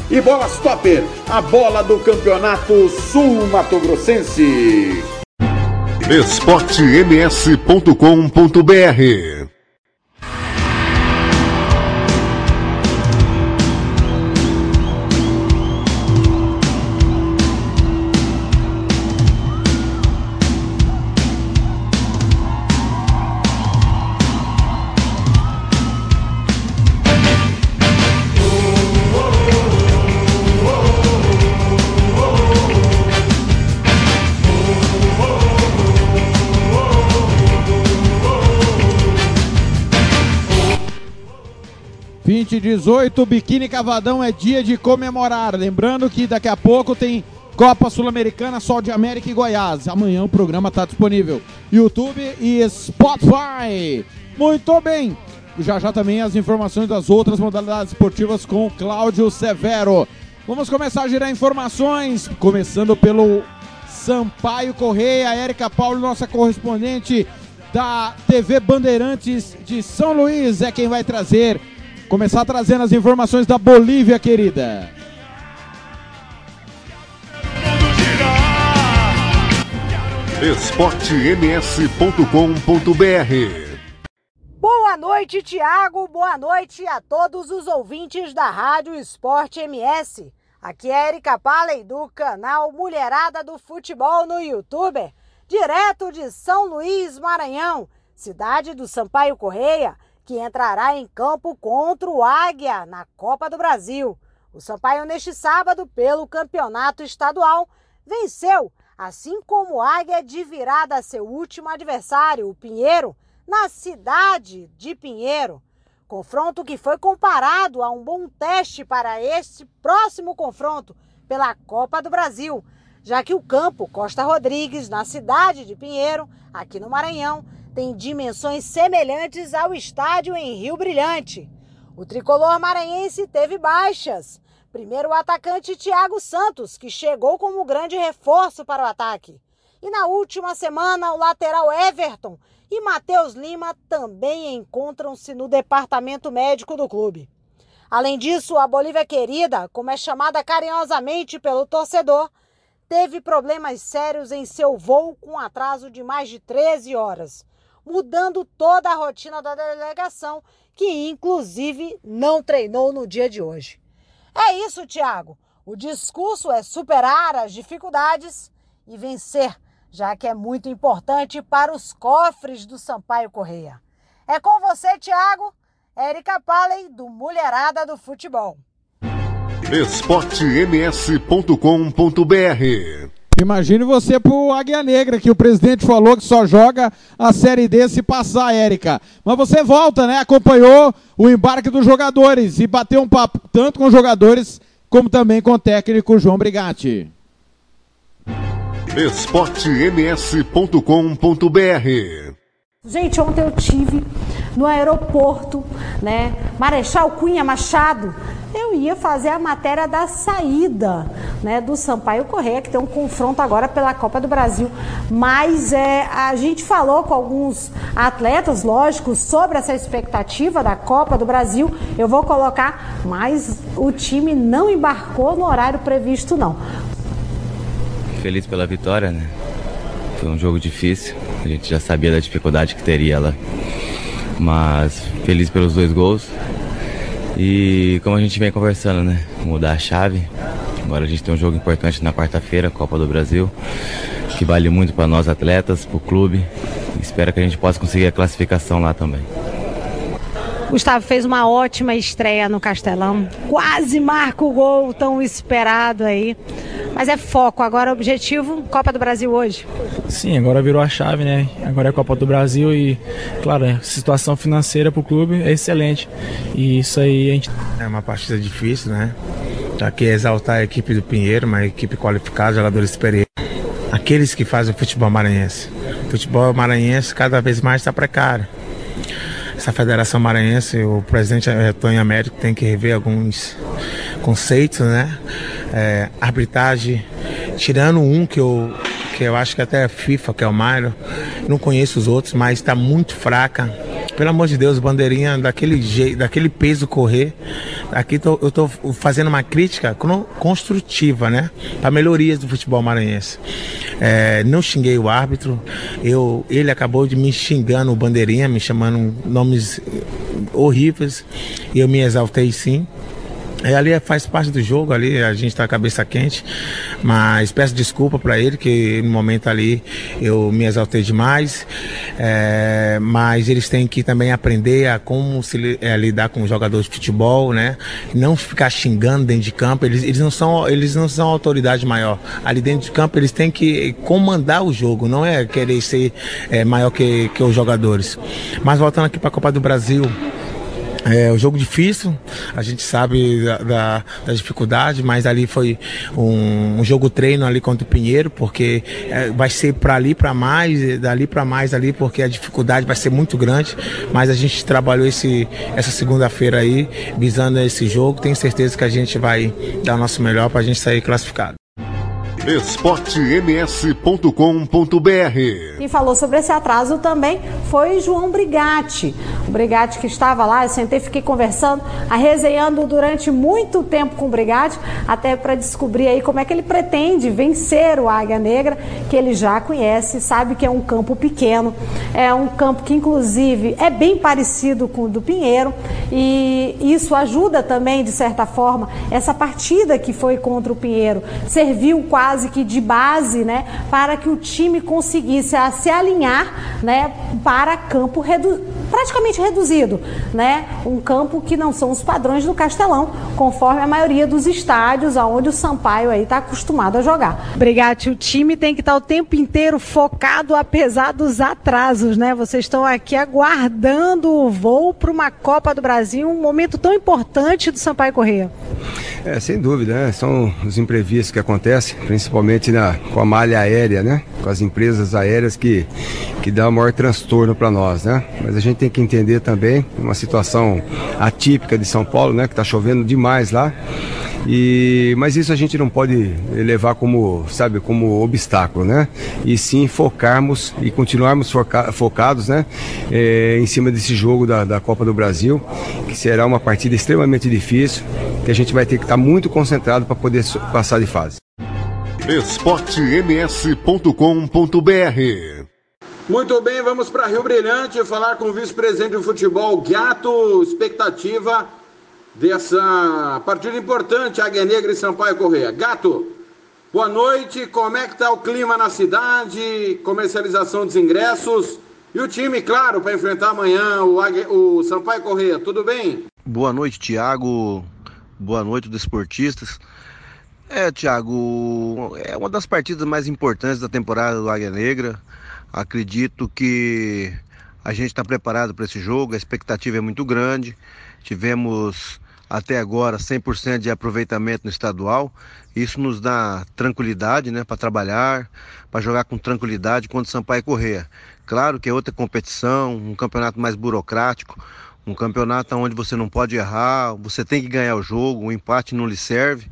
e bola stopper, a bola do campeonato sul-mato grossense. esportems.com.br 2018, Biquíni Cavadão é dia de comemorar. Lembrando que daqui a pouco tem Copa Sul-Americana, Sol de América e Goiás. Amanhã o programa está disponível. YouTube e Spotify. Muito bem. Já já também as informações das outras modalidades esportivas com Cláudio Severo. Vamos começar a girar informações, começando pelo Sampaio Correia, Érica Paulo, nossa correspondente da TV Bandeirantes de São Luís, é quem vai trazer, começar trazendo as informações da Bolívia, querida. esportems.com.br Boa noite, Tiago. Boa noite a todos os ouvintes da Rádio Esporte MS. Aqui é Erika Paley do canal Mulherada do Futebol no YouTube, direto de São Luís, Maranhão, cidade do Sampaio Correia, que entrará em campo contra o Águia na Copa do Brasil. O Sampaio, neste sábado, pelo campeonato estadual, venceu, assim como o Águia de virada seu último adversário, o Pinheiro, na cidade de Pinheiro. Confronto que foi comparado a um bom teste para este próximo confronto pela Copa do Brasil, já que o campo Costa Rodrigues, na cidade de Pinheiro, aqui no Maranhão, tem dimensões semelhantes ao estádio em Rio Brilhante. O tricolor maranhense teve baixas. Primeiro o atacante Thiago Santos, que chegou como grande reforço para o ataque. E na última semana, o lateral Everton e Matheus Lima também encontram-se no departamento médico do clube. Além disso, a Bolívia Querida, como é chamada carinhosamente pelo torcedor, teve problemas sérios em seu voo com atraso de mais de 13 horas, mudando toda a rotina da delegação, que inclusive não treinou no dia de hoje. É isso, Tiago. O discurso é superar as dificuldades e vencer já que é muito importante para os cofres do Sampaio Correia. É com você, Thiago, Érica Paley, do Mulherada do Futebol. esportems.com.br Imagine você pro Águia Negra, que o presidente falou que só joga a Série D se passar, Érica. Mas você volta, né? Acompanhou o embarque dos jogadores e bateu um papo tanto com os jogadores como também com o técnico João Brigatti esportems.com.br Gente, ontem eu tive no aeroporto, né, Marechal Cunha Machado. Eu ia fazer a matéria da saída, né, do Sampaio Correia, que tem um confronto agora pela Copa do Brasil. Mas é, a gente falou com alguns atletas, lógico, sobre essa expectativa da Copa do Brasil. Eu vou colocar, mas o time não embarcou no horário previsto, não feliz pela vitória, né? Foi um jogo difícil, a gente já sabia da dificuldade que teria lá. Mas feliz pelos dois gols. E como a gente vem conversando, né? Mudar a chave. Agora a gente tem um jogo importante na quarta-feira, Copa do Brasil, que vale muito para nós atletas, para o clube. Espero que a gente possa conseguir a classificação lá também. Gustavo fez uma ótima estreia no Castelão. Quase marca o gol tão esperado aí. Mas é foco. Agora, objetivo: Copa do Brasil hoje. Sim, agora virou a chave, né? Agora é Copa do Brasil e, claro, a situação financeira para o clube é excelente. E isso aí a gente. É uma partida difícil, né? Aqui exaltar a equipe do Pinheiro, uma equipe qualificada, jogadores experientes. Aqueles que fazem o futebol maranhense. O futebol maranhense cada vez mais está precário essa Federação Maranhense, o presidente Antônio Américo tem que rever alguns conceitos, né? É, arbitragem, tirando um que eu, que eu acho que até é FIFA, que é o Mairo, não conheço os outros, mas está muito fraca pelo amor de Deus, bandeirinha daquele jeito, daquele peso correr. Aqui tô, eu estou fazendo uma crítica construtiva, né? Para melhorias do futebol maranhense. É, não xinguei o árbitro, eu, ele acabou de me xingando o bandeirinha, me chamando nomes horríveis, eu me exaltei sim. É, ali faz parte do jogo, ali a gente está cabeça quente, mas peço desculpa para ele que no momento ali eu me exaltei demais, é, mas eles têm que também aprender a como se é, lidar com jogadores de futebol, né? Não ficar xingando dentro de campo, eles, eles, não são eles não são autoridade maior. Ali dentro de campo eles têm que comandar o jogo, não é querer ser é, maior que, que os jogadores. Mas voltando aqui para a Copa do Brasil, é um jogo difícil, a gente sabe da, da, da dificuldade, mas ali foi um, um, jogo treino ali contra o Pinheiro, porque é, vai ser para ali para mais, dali para mais ali, porque a dificuldade vai ser muito grande. Mas a gente trabalhou esse, essa segunda-feira aí, visando esse jogo. Tenho certeza que a gente vai dar o nosso melhor para a gente sair classificado esportems.com.br Quem falou sobre esse atraso também foi João Brigatti. O Brigatti que estava lá, eu sentei, fiquei conversando, resenhando durante muito tempo com o Brigatti, até para descobrir aí como é que ele pretende vencer o Águia Negra, que ele já conhece, sabe que é um campo pequeno, é um campo que inclusive é bem parecido com o do Pinheiro. E isso ajuda também, de certa forma, essa partida que foi contra o Pinheiro serviu quase que de base, né, para que o time conseguisse a, se alinhar, né, para campo redu praticamente reduzido, né, um campo que não são os padrões do Castelão, conforme a maioria dos estádios aonde o Sampaio aí está acostumado a jogar. Brigatti, o time tem que estar o tempo inteiro focado apesar dos atrasos, né? Vocês estão aqui aguardando o voo para uma Copa do Brasil, um momento tão importante do Sampaio Correia. É, sem dúvida, né? São os imprevistos que acontecem, principalmente na, com a malha aérea, né? Com as empresas aéreas que, que dá o maior transtorno para nós, né? Mas a gente tem que entender também uma situação atípica de São Paulo, né? Que está chovendo demais lá. E, mas isso a gente não pode levar como, sabe, como obstáculo, né? E sim focarmos e continuarmos foca focados, né? É, em cima desse jogo da, da Copa do Brasil, que será uma partida extremamente difícil, que a gente vai ter que estar muito concentrado para poder passar de fase. esportems.com.br Muito bem, vamos para Rio Brilhante falar com o vice-presidente de futebol, Gato. Expectativa dessa partida importante, Águia Negra e Sampaio Correia. Gato, boa noite. Como é que está o clima na cidade? Comercialização dos ingressos e o time, claro, para enfrentar amanhã o, Águia, o Sampaio Correia. Tudo bem? Boa noite, Tiago. Boa noite, desportistas. É, Tiago, é uma das partidas mais importantes da temporada do Águia Negra. Acredito que a gente está preparado para esse jogo, a expectativa é muito grande. Tivemos até agora 100% de aproveitamento no estadual. Isso nos dá tranquilidade né, para trabalhar, para jogar com tranquilidade contra o Sampaio Correia. Claro que é outra competição, um campeonato mais burocrático, um campeonato onde você não pode errar, você tem que ganhar o jogo, o empate não lhe serve.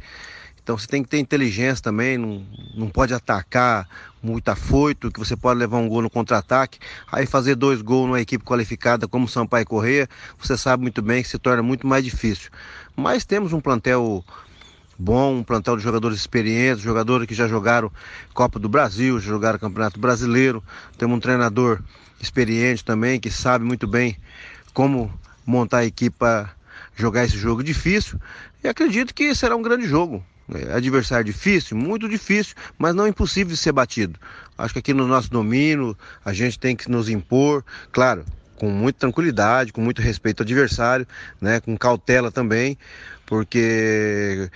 Então você tem que ter inteligência também, não, não pode atacar muito afoito, que você pode levar um gol no contra-ataque. Aí fazer dois gols numa equipe qualificada como Sampaio Correia, você sabe muito bem que se torna muito mais difícil. Mas temos um plantel bom, um plantel de jogadores experientes, jogadores que já jogaram Copa do Brasil, já jogaram Campeonato Brasileiro. Temos um treinador experiente também, que sabe muito bem como montar a equipe para jogar esse jogo difícil. E acredito que será um grande jogo. É, adversário difícil, muito difícil, mas não impossível de ser batido. Acho que aqui no nosso domínio a gente tem que nos impor, claro, com muita tranquilidade, com muito respeito ao adversário, né, com cautela também, porque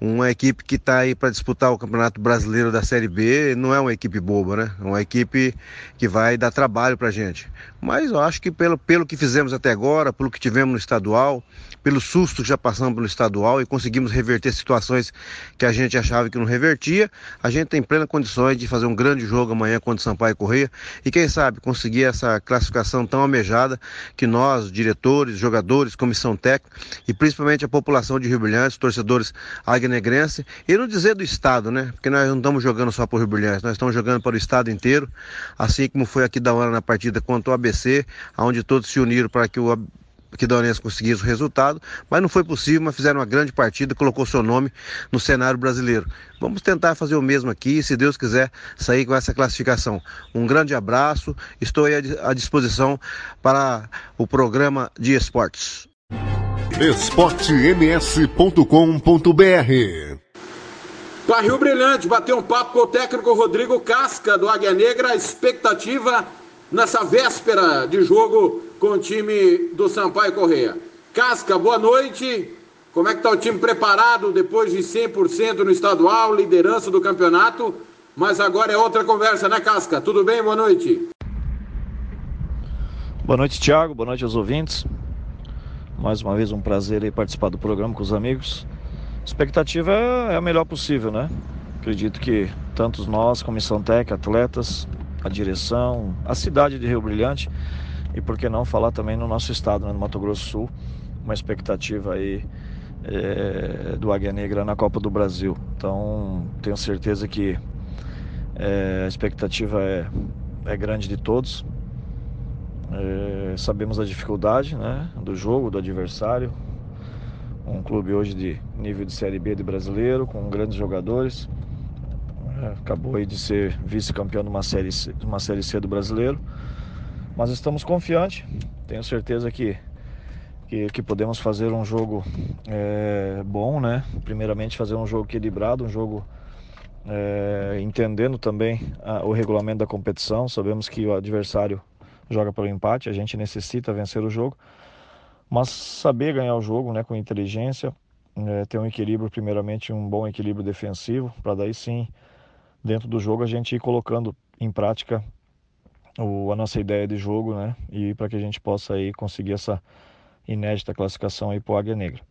uma equipe que está aí para disputar o Campeonato Brasileiro da Série B não é uma equipe boba, né? É uma equipe que vai dar trabalho para a gente. Mas eu acho que pelo, pelo que fizemos até agora, pelo que tivemos no estadual, pelo susto que já passamos pelo estadual e conseguimos reverter situações que a gente achava que não revertia, a gente tem plena condições de fazer um grande jogo amanhã contra o Sampaio Correia e quem sabe conseguir essa classificação tão almejada que nós, diretores, jogadores, comissão técnica e principalmente a população de Rio Brilhante, torcedores agnegrense e não dizer do estado, né? Porque nós não estamos jogando só para o Rio Brilhante, nós estamos jogando para o estado inteiro, assim como foi aqui da hora na partida contra o ABC, onde todos se uniram para que o que Donense conseguisse o resultado, mas não foi possível, mas fizeram uma grande partida, colocou seu nome no cenário brasileiro. Vamos tentar fazer o mesmo aqui, se Deus quiser sair com essa classificação. Um grande abraço, estou à disposição para o programa de esportes. esportems.com.br Para Rio Brilhante, bateu um papo com o técnico Rodrigo Casca do Águia Negra, expectativa nessa véspera de jogo com o time do Sampaio Correia. Casca, boa noite. Como é que está o time preparado depois de 100% no estadual, liderança do campeonato? Mas agora é outra conversa, né, Casca? Tudo bem? Boa noite. Boa noite, Thiago. Boa noite aos ouvintes. Mais uma vez um prazer aí participar do programa com os amigos. A expectativa é a melhor possível, né? Acredito que tanto nós, comissão técnica, atletas, a direção, a cidade de Rio Brilhante e por que não falar também no nosso estado, né, no Mato Grosso do Sul, uma expectativa aí é, do Águia Negra na Copa do Brasil. Então, tenho certeza que é, a expectativa é, é grande de todos. É, sabemos a dificuldade né, do jogo, do adversário. Um clube hoje de nível de Série B de brasileiro, com grandes jogadores. É, acabou aí de ser vice-campeão de uma série, C, uma série C do brasileiro. Mas estamos confiantes. Tenho certeza que, que, que podemos fazer um jogo é, bom, né? Primeiramente fazer um jogo equilibrado, um jogo é, entendendo também a, o regulamento da competição. Sabemos que o adversário joga pelo empate, a gente necessita vencer o jogo, mas saber ganhar o jogo né, com inteligência, é, ter um equilíbrio, primeiramente um bom equilíbrio defensivo, para daí sim, dentro do jogo, a gente ir colocando em prática o, a nossa ideia de jogo né, e para que a gente possa aí conseguir essa inédita classificação aí para o Águia Negra.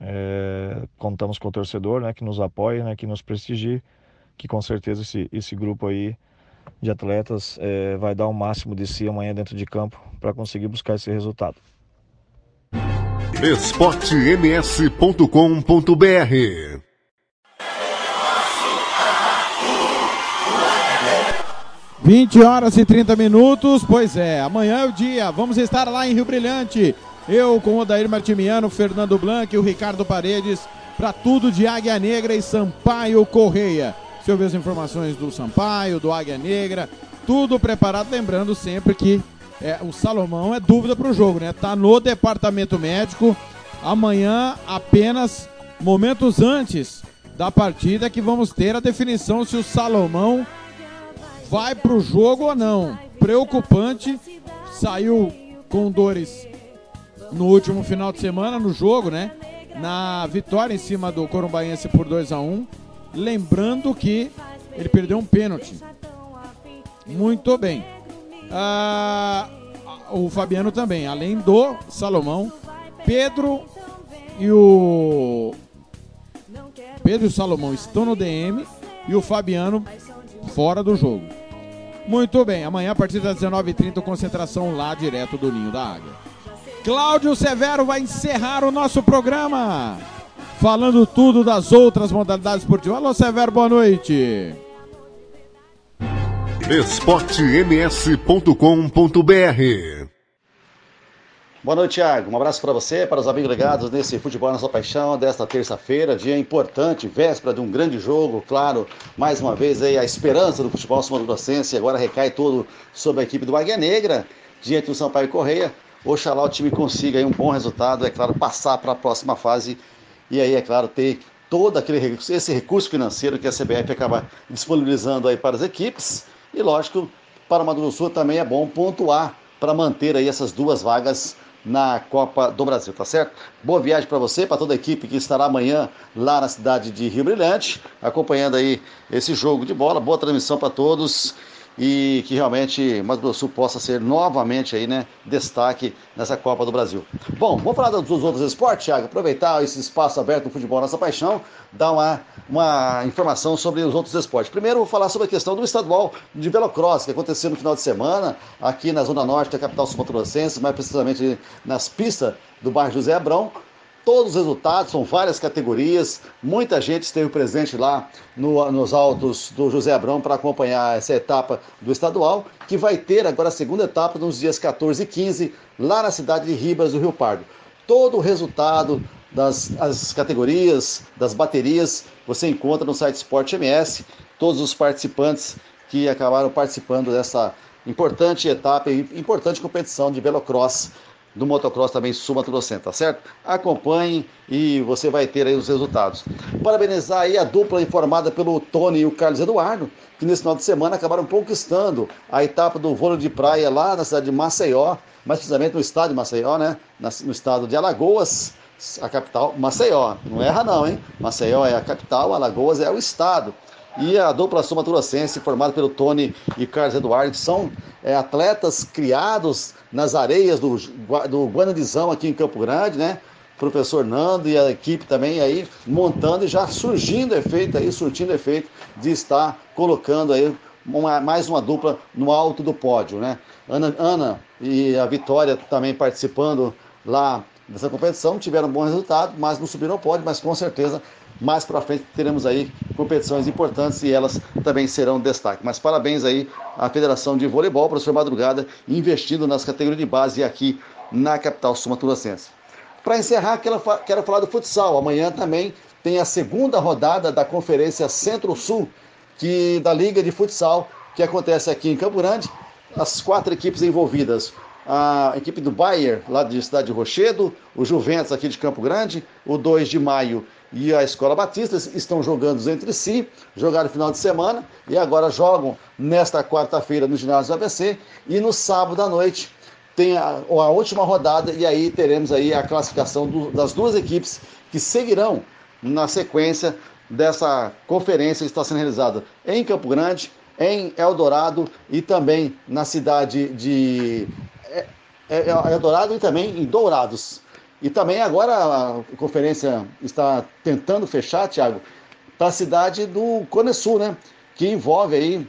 É, contamos com o torcedor né, que nos apoia, né, que nos prestigie, que com certeza esse, esse grupo aí de atletas é, vai dar o máximo de si amanhã dentro de campo para conseguir buscar esse resultado. esportems.com.br 20 horas e 30 minutos, pois é, amanhã é o dia, vamos estar lá em Rio Brilhante. Eu com o Odair Martimiano, Fernando Blanc e o Ricardo Paredes, para tudo de Águia Negra e Sampaio Correia. Se eu ver as informações do Sampaio, do Águia Negra, tudo preparado, lembrando sempre que é, o Salomão é dúvida para o jogo, né? Tá no departamento médico. Amanhã, apenas momentos antes da partida, que vamos ter a definição se o Salomão vai para o jogo ou não. Preocupante, saiu com dores no último final de semana no jogo, né? Na vitória em cima do Corumbaense por 2 a 1 Lembrando que ele perdeu um pênalti. Muito bem. Ah, o Fabiano também, além do Salomão, Pedro e o Pedro e o Salomão estão no DM e o Fabiano fora do jogo. Muito bem, amanhã a partir das 19h30, concentração lá direto do Ninho da Águia. Cláudio Severo vai encerrar o nosso programa falando tudo das outras modalidades esportivas. Alô, Severo, boa noite. esportems.com.br Boa noite, Thiago. Um abraço para você, para os amigos ligados nesse Futebol Nossa Paixão desta terça-feira, dia importante, véspera de um grande jogo, claro, mais uma vez aí a esperança do futebol sul-grossense agora recai todo sobre a equipe do Águia Negra, diante do Sampaio Correia. Oxalá o time consiga aí um bom resultado, é claro, passar para a próxima fase e aí, é claro, ter todo aquele recurso, esse recurso financeiro que a CBF acaba disponibilizando aí para as equipes. E lógico, para o Mato Grosso também é bom pontuar para manter aí essas duas vagas na Copa do Brasil, tá certo? Boa viagem para você, para toda a equipe que estará amanhã lá na cidade de Rio Brilhante, acompanhando aí esse jogo de bola. Boa transmissão para todos e que realmente Mato Grosso possa ser novamente aí, né, destaque nessa Copa do Brasil. Bom, vamos falar dos outros esportes, Thiago, aproveitar esse espaço aberto no futebol, nossa paixão, dar uma, uma informação sobre os outros esportes. Primeiro, vou falar sobre a questão do estadual de velocross, que aconteceu no final de semana, aqui na Zona Norte da capital sul-mato-grossense, mais precisamente nas pistas do bairro José Abrão, todos os resultados, são várias categorias. Muita gente esteve presente lá no, nos altos do José Abrão para acompanhar essa etapa do estadual, que vai ter agora a segunda etapa nos dias 14 e 15, lá na cidade de Ribas do Rio Pardo. Todo o resultado das as categorias, das baterias, você encontra no site Sport MS. Todos os participantes que acabaram participando dessa importante etapa e importante competição de velocross do motocross também sul-mato-grossense, tá certo? Acompanhe e você vai ter aí os resultados. Parabenizar aí a dupla informada pelo Tony e o Carlos Eduardo, que nesse final de semana acabaram conquistando a etapa do vôlei de praia lá na cidade de Maceió, mais precisamente no estado de Maceió, né? No estado de Alagoas, a capital, Maceió. Não erra não, hein? Maceió é a capital, Alagoas é o estado e a dupla Soma Turocense, formada pelo Tony e Carlos Eduardo, são é, atletas criados nas areias do, do Guanadizão aqui em Campo Grande, né? Professor Nando e a equipe também aí montando e já surgindo efeito aí, surtindo efeito de estar colocando aí uma, mais uma dupla no alto do pódio, né? Ana, Ana e a Vitória também participando lá dessa competição, tiveram bom resultado, mas não subiram ao pódio, mas com certeza mais para frente teremos aí competições importantes e elas também serão destaque. Mas parabéns aí à Federação de Voleibol, professor Madrugada, investindo nas categorias de base aqui na capital sul-mato-grossense. Para encerrar, quero falar do futsal. Amanhã também tem a segunda rodada da Conferência Centro-Sul que da Liga de Futsal, que acontece aqui em Campo Grande. As quatro equipes envolvidas a equipe do Bayer, lá de Cidade de Rochedo, o Juventus aqui de Campo Grande, o 2 de maio e a Escola Batista estão jogando entre si, jogaram no final de semana e agora jogam nesta quarta-feira no ginásio ABC e no sábado à noite tem a, a última rodada e aí teremos aí a classificação do, das duas equipes que seguirão na sequência dessa conferência que está sendo realizada em Campo Grande, em Eldorado e também na cidade de é, é, Eldorado e também em Dourados. E também agora a conferência está tentando fechar, Tiago, para a cidade do Cone Sul, né? Que envolve aí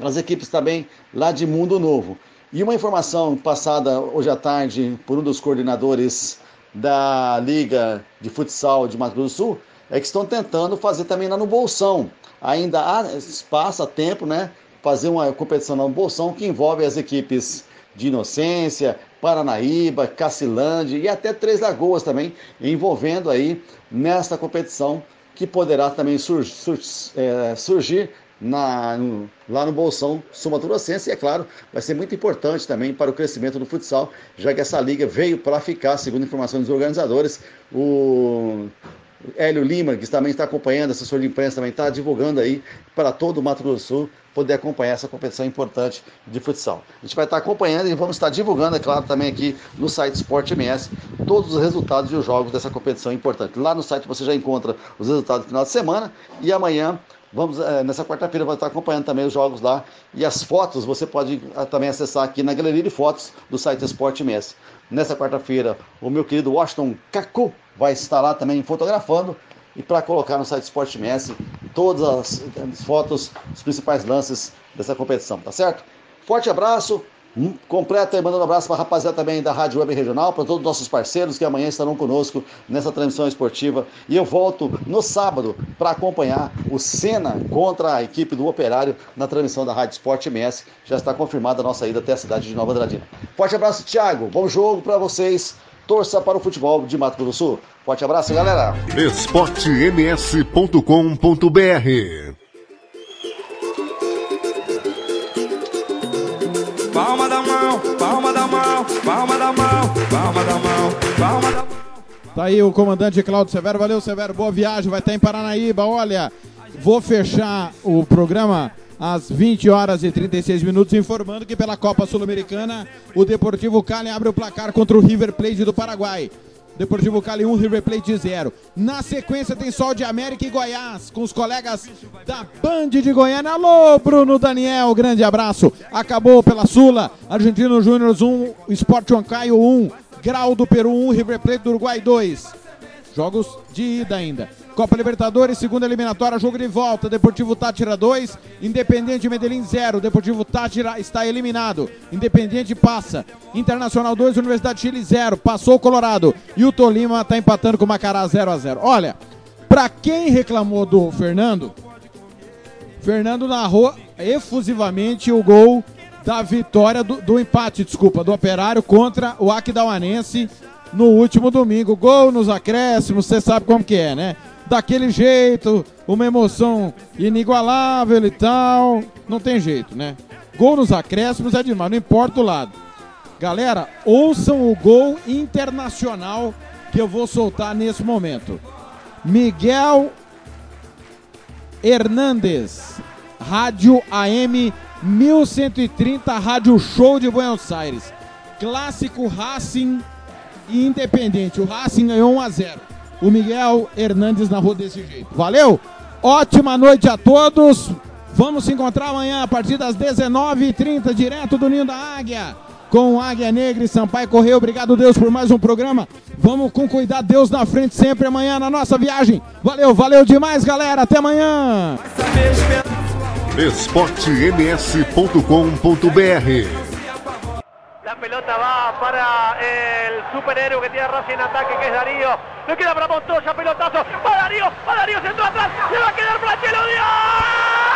as equipes também lá de Mundo Novo. E uma informação passada hoje à tarde por um dos coordenadores da Liga de Futsal de Mato Grosso do Sul é que estão tentando fazer também lá no Bolsão. Ainda há espaço, há tempo, né? Fazer uma competição no Bolsão que envolve as equipes de Inocência, Paranaíba, Cacilândia e até Três Lagoas também, envolvendo aí nesta competição que poderá também sur sur é, surgir na, no, lá no Bolsão Sumatogrossense e, é claro, vai ser muito importante também para o crescimento do futsal, já que essa liga veio para ficar, segundo informações dos organizadores. O Hélio Lima, que também está acompanhando, assessor de imprensa, também está divulgando aí para todo o Mato Grosso do Sul poder acompanhar essa competição importante de futsal. A gente vai estar acompanhando e vamos estar divulgando, é claro, também aqui no site Sport MS, todos os resultados e os jogos dessa competição importante. Lá no site você já encontra os resultados do final de semana e amanhã Vamos, é, nessa quarta-feira, vai estar acompanhando também os jogos lá. E as fotos você pode ah, também acessar aqui na galeria de fotos do site Sport MS. Nessa quarta-feira, o meu querido Washington Cacu vai estar lá também fotografando e para colocar no site Sport MS todas as, as fotos, os principais lances dessa competição, tá certo? Forte abraço, Hum, completa e mandando um abraço para a rapaziada também da Rádio Web Regional, para todos os nossos parceiros que amanhã estarão conosco nessa transmissão esportiva. E eu volto no sábado para acompanhar o Senna contra a equipe do Operário na transmissão da Rádio Esporte MS. Já está confirmada a nossa ida até a cidade de Nova Andradina. Forte abraço, Thiago. Bom jogo para vocês. Torça para o futebol de Mato Grosso do Sul. Forte abraço, galera. esportems.com.br Palma da mão, palma da mão, palma da mão, palma da mão, palma da mão. Tá aí o comandante Claudio Severo. Valeu, Severo. Boa viagem. Vai estar em Paranaíba. Olha, vou fechar o programa às 20 horas e 36 minutos, informando que pela Copa Sul-Americana, o Deportivo Cali abre o placar contra o River Plate do Paraguai. Deportivo Cali 1, River Plate 0. Na sequência tem Sol de América e Goiás, com os colegas da Band de Goiânia. Alô, Bruno Daniel, grande abraço. Acabou pela Sula, Argentino Júnior 1, Sport Huancaio 1, Grau do Peru 1, River Plate do Uruguai 2. Jogos de ida ainda. Copa Libertadores, segunda eliminatória, jogo de volta. Deportivo Tátira 2, Independiente Medellín 0. Deportivo Tátira está eliminado. Independiente passa. Internacional 2, Universidade de Chile 0. Passou o Colorado. E o Tolima está empatando com o Macará 0 a 0 Olha, para quem reclamou do Fernando, Fernando narrou efusivamente o gol da vitória, do, do empate, desculpa, do Operário contra o Aquidauanense no último domingo. Gol nos acréscimos, você sabe como que é, né? Daquele jeito, uma emoção inigualável e tal. Não tem jeito, né? Gol nos acréscimos é demais, não importa o lado. Galera, ouçam o gol internacional que eu vou soltar nesse momento. Miguel Hernandes, Rádio AM 1130, Rádio Show de Buenos Aires. Clássico Racing e Independente. O Racing ganhou 1 a 0 o Miguel Hernandes narrou desse jeito. Valeu? Ótima noite a todos. Vamos se encontrar amanhã a partir das 19h30, direto do Ninho da Águia, com Águia Negra e Sampaio Correio. Obrigado, Deus, por mais um programa. Vamos com cuidado, Deus na frente sempre amanhã na nossa viagem. Valeu, valeu demais, galera. Até amanhã. esportems.com.br La pelota va para el superhéroe que tiene Racing en ataque, que es Darío. Le queda para Montoya, pelotazo. Va Darío, va Darío, centro atrás. Se va a quedar Franchelo. ¡Dios!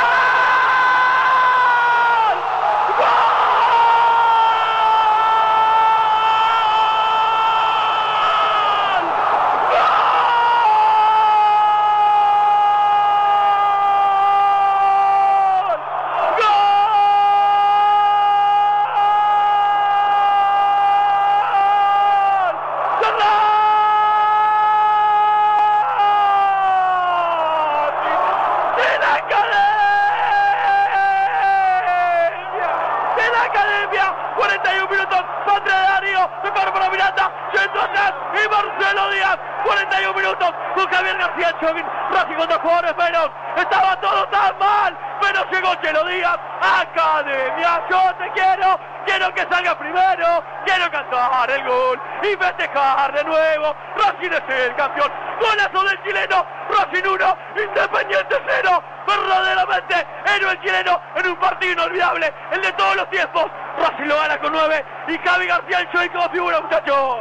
hay clausura, muchachos.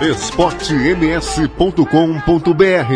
esportems.com.br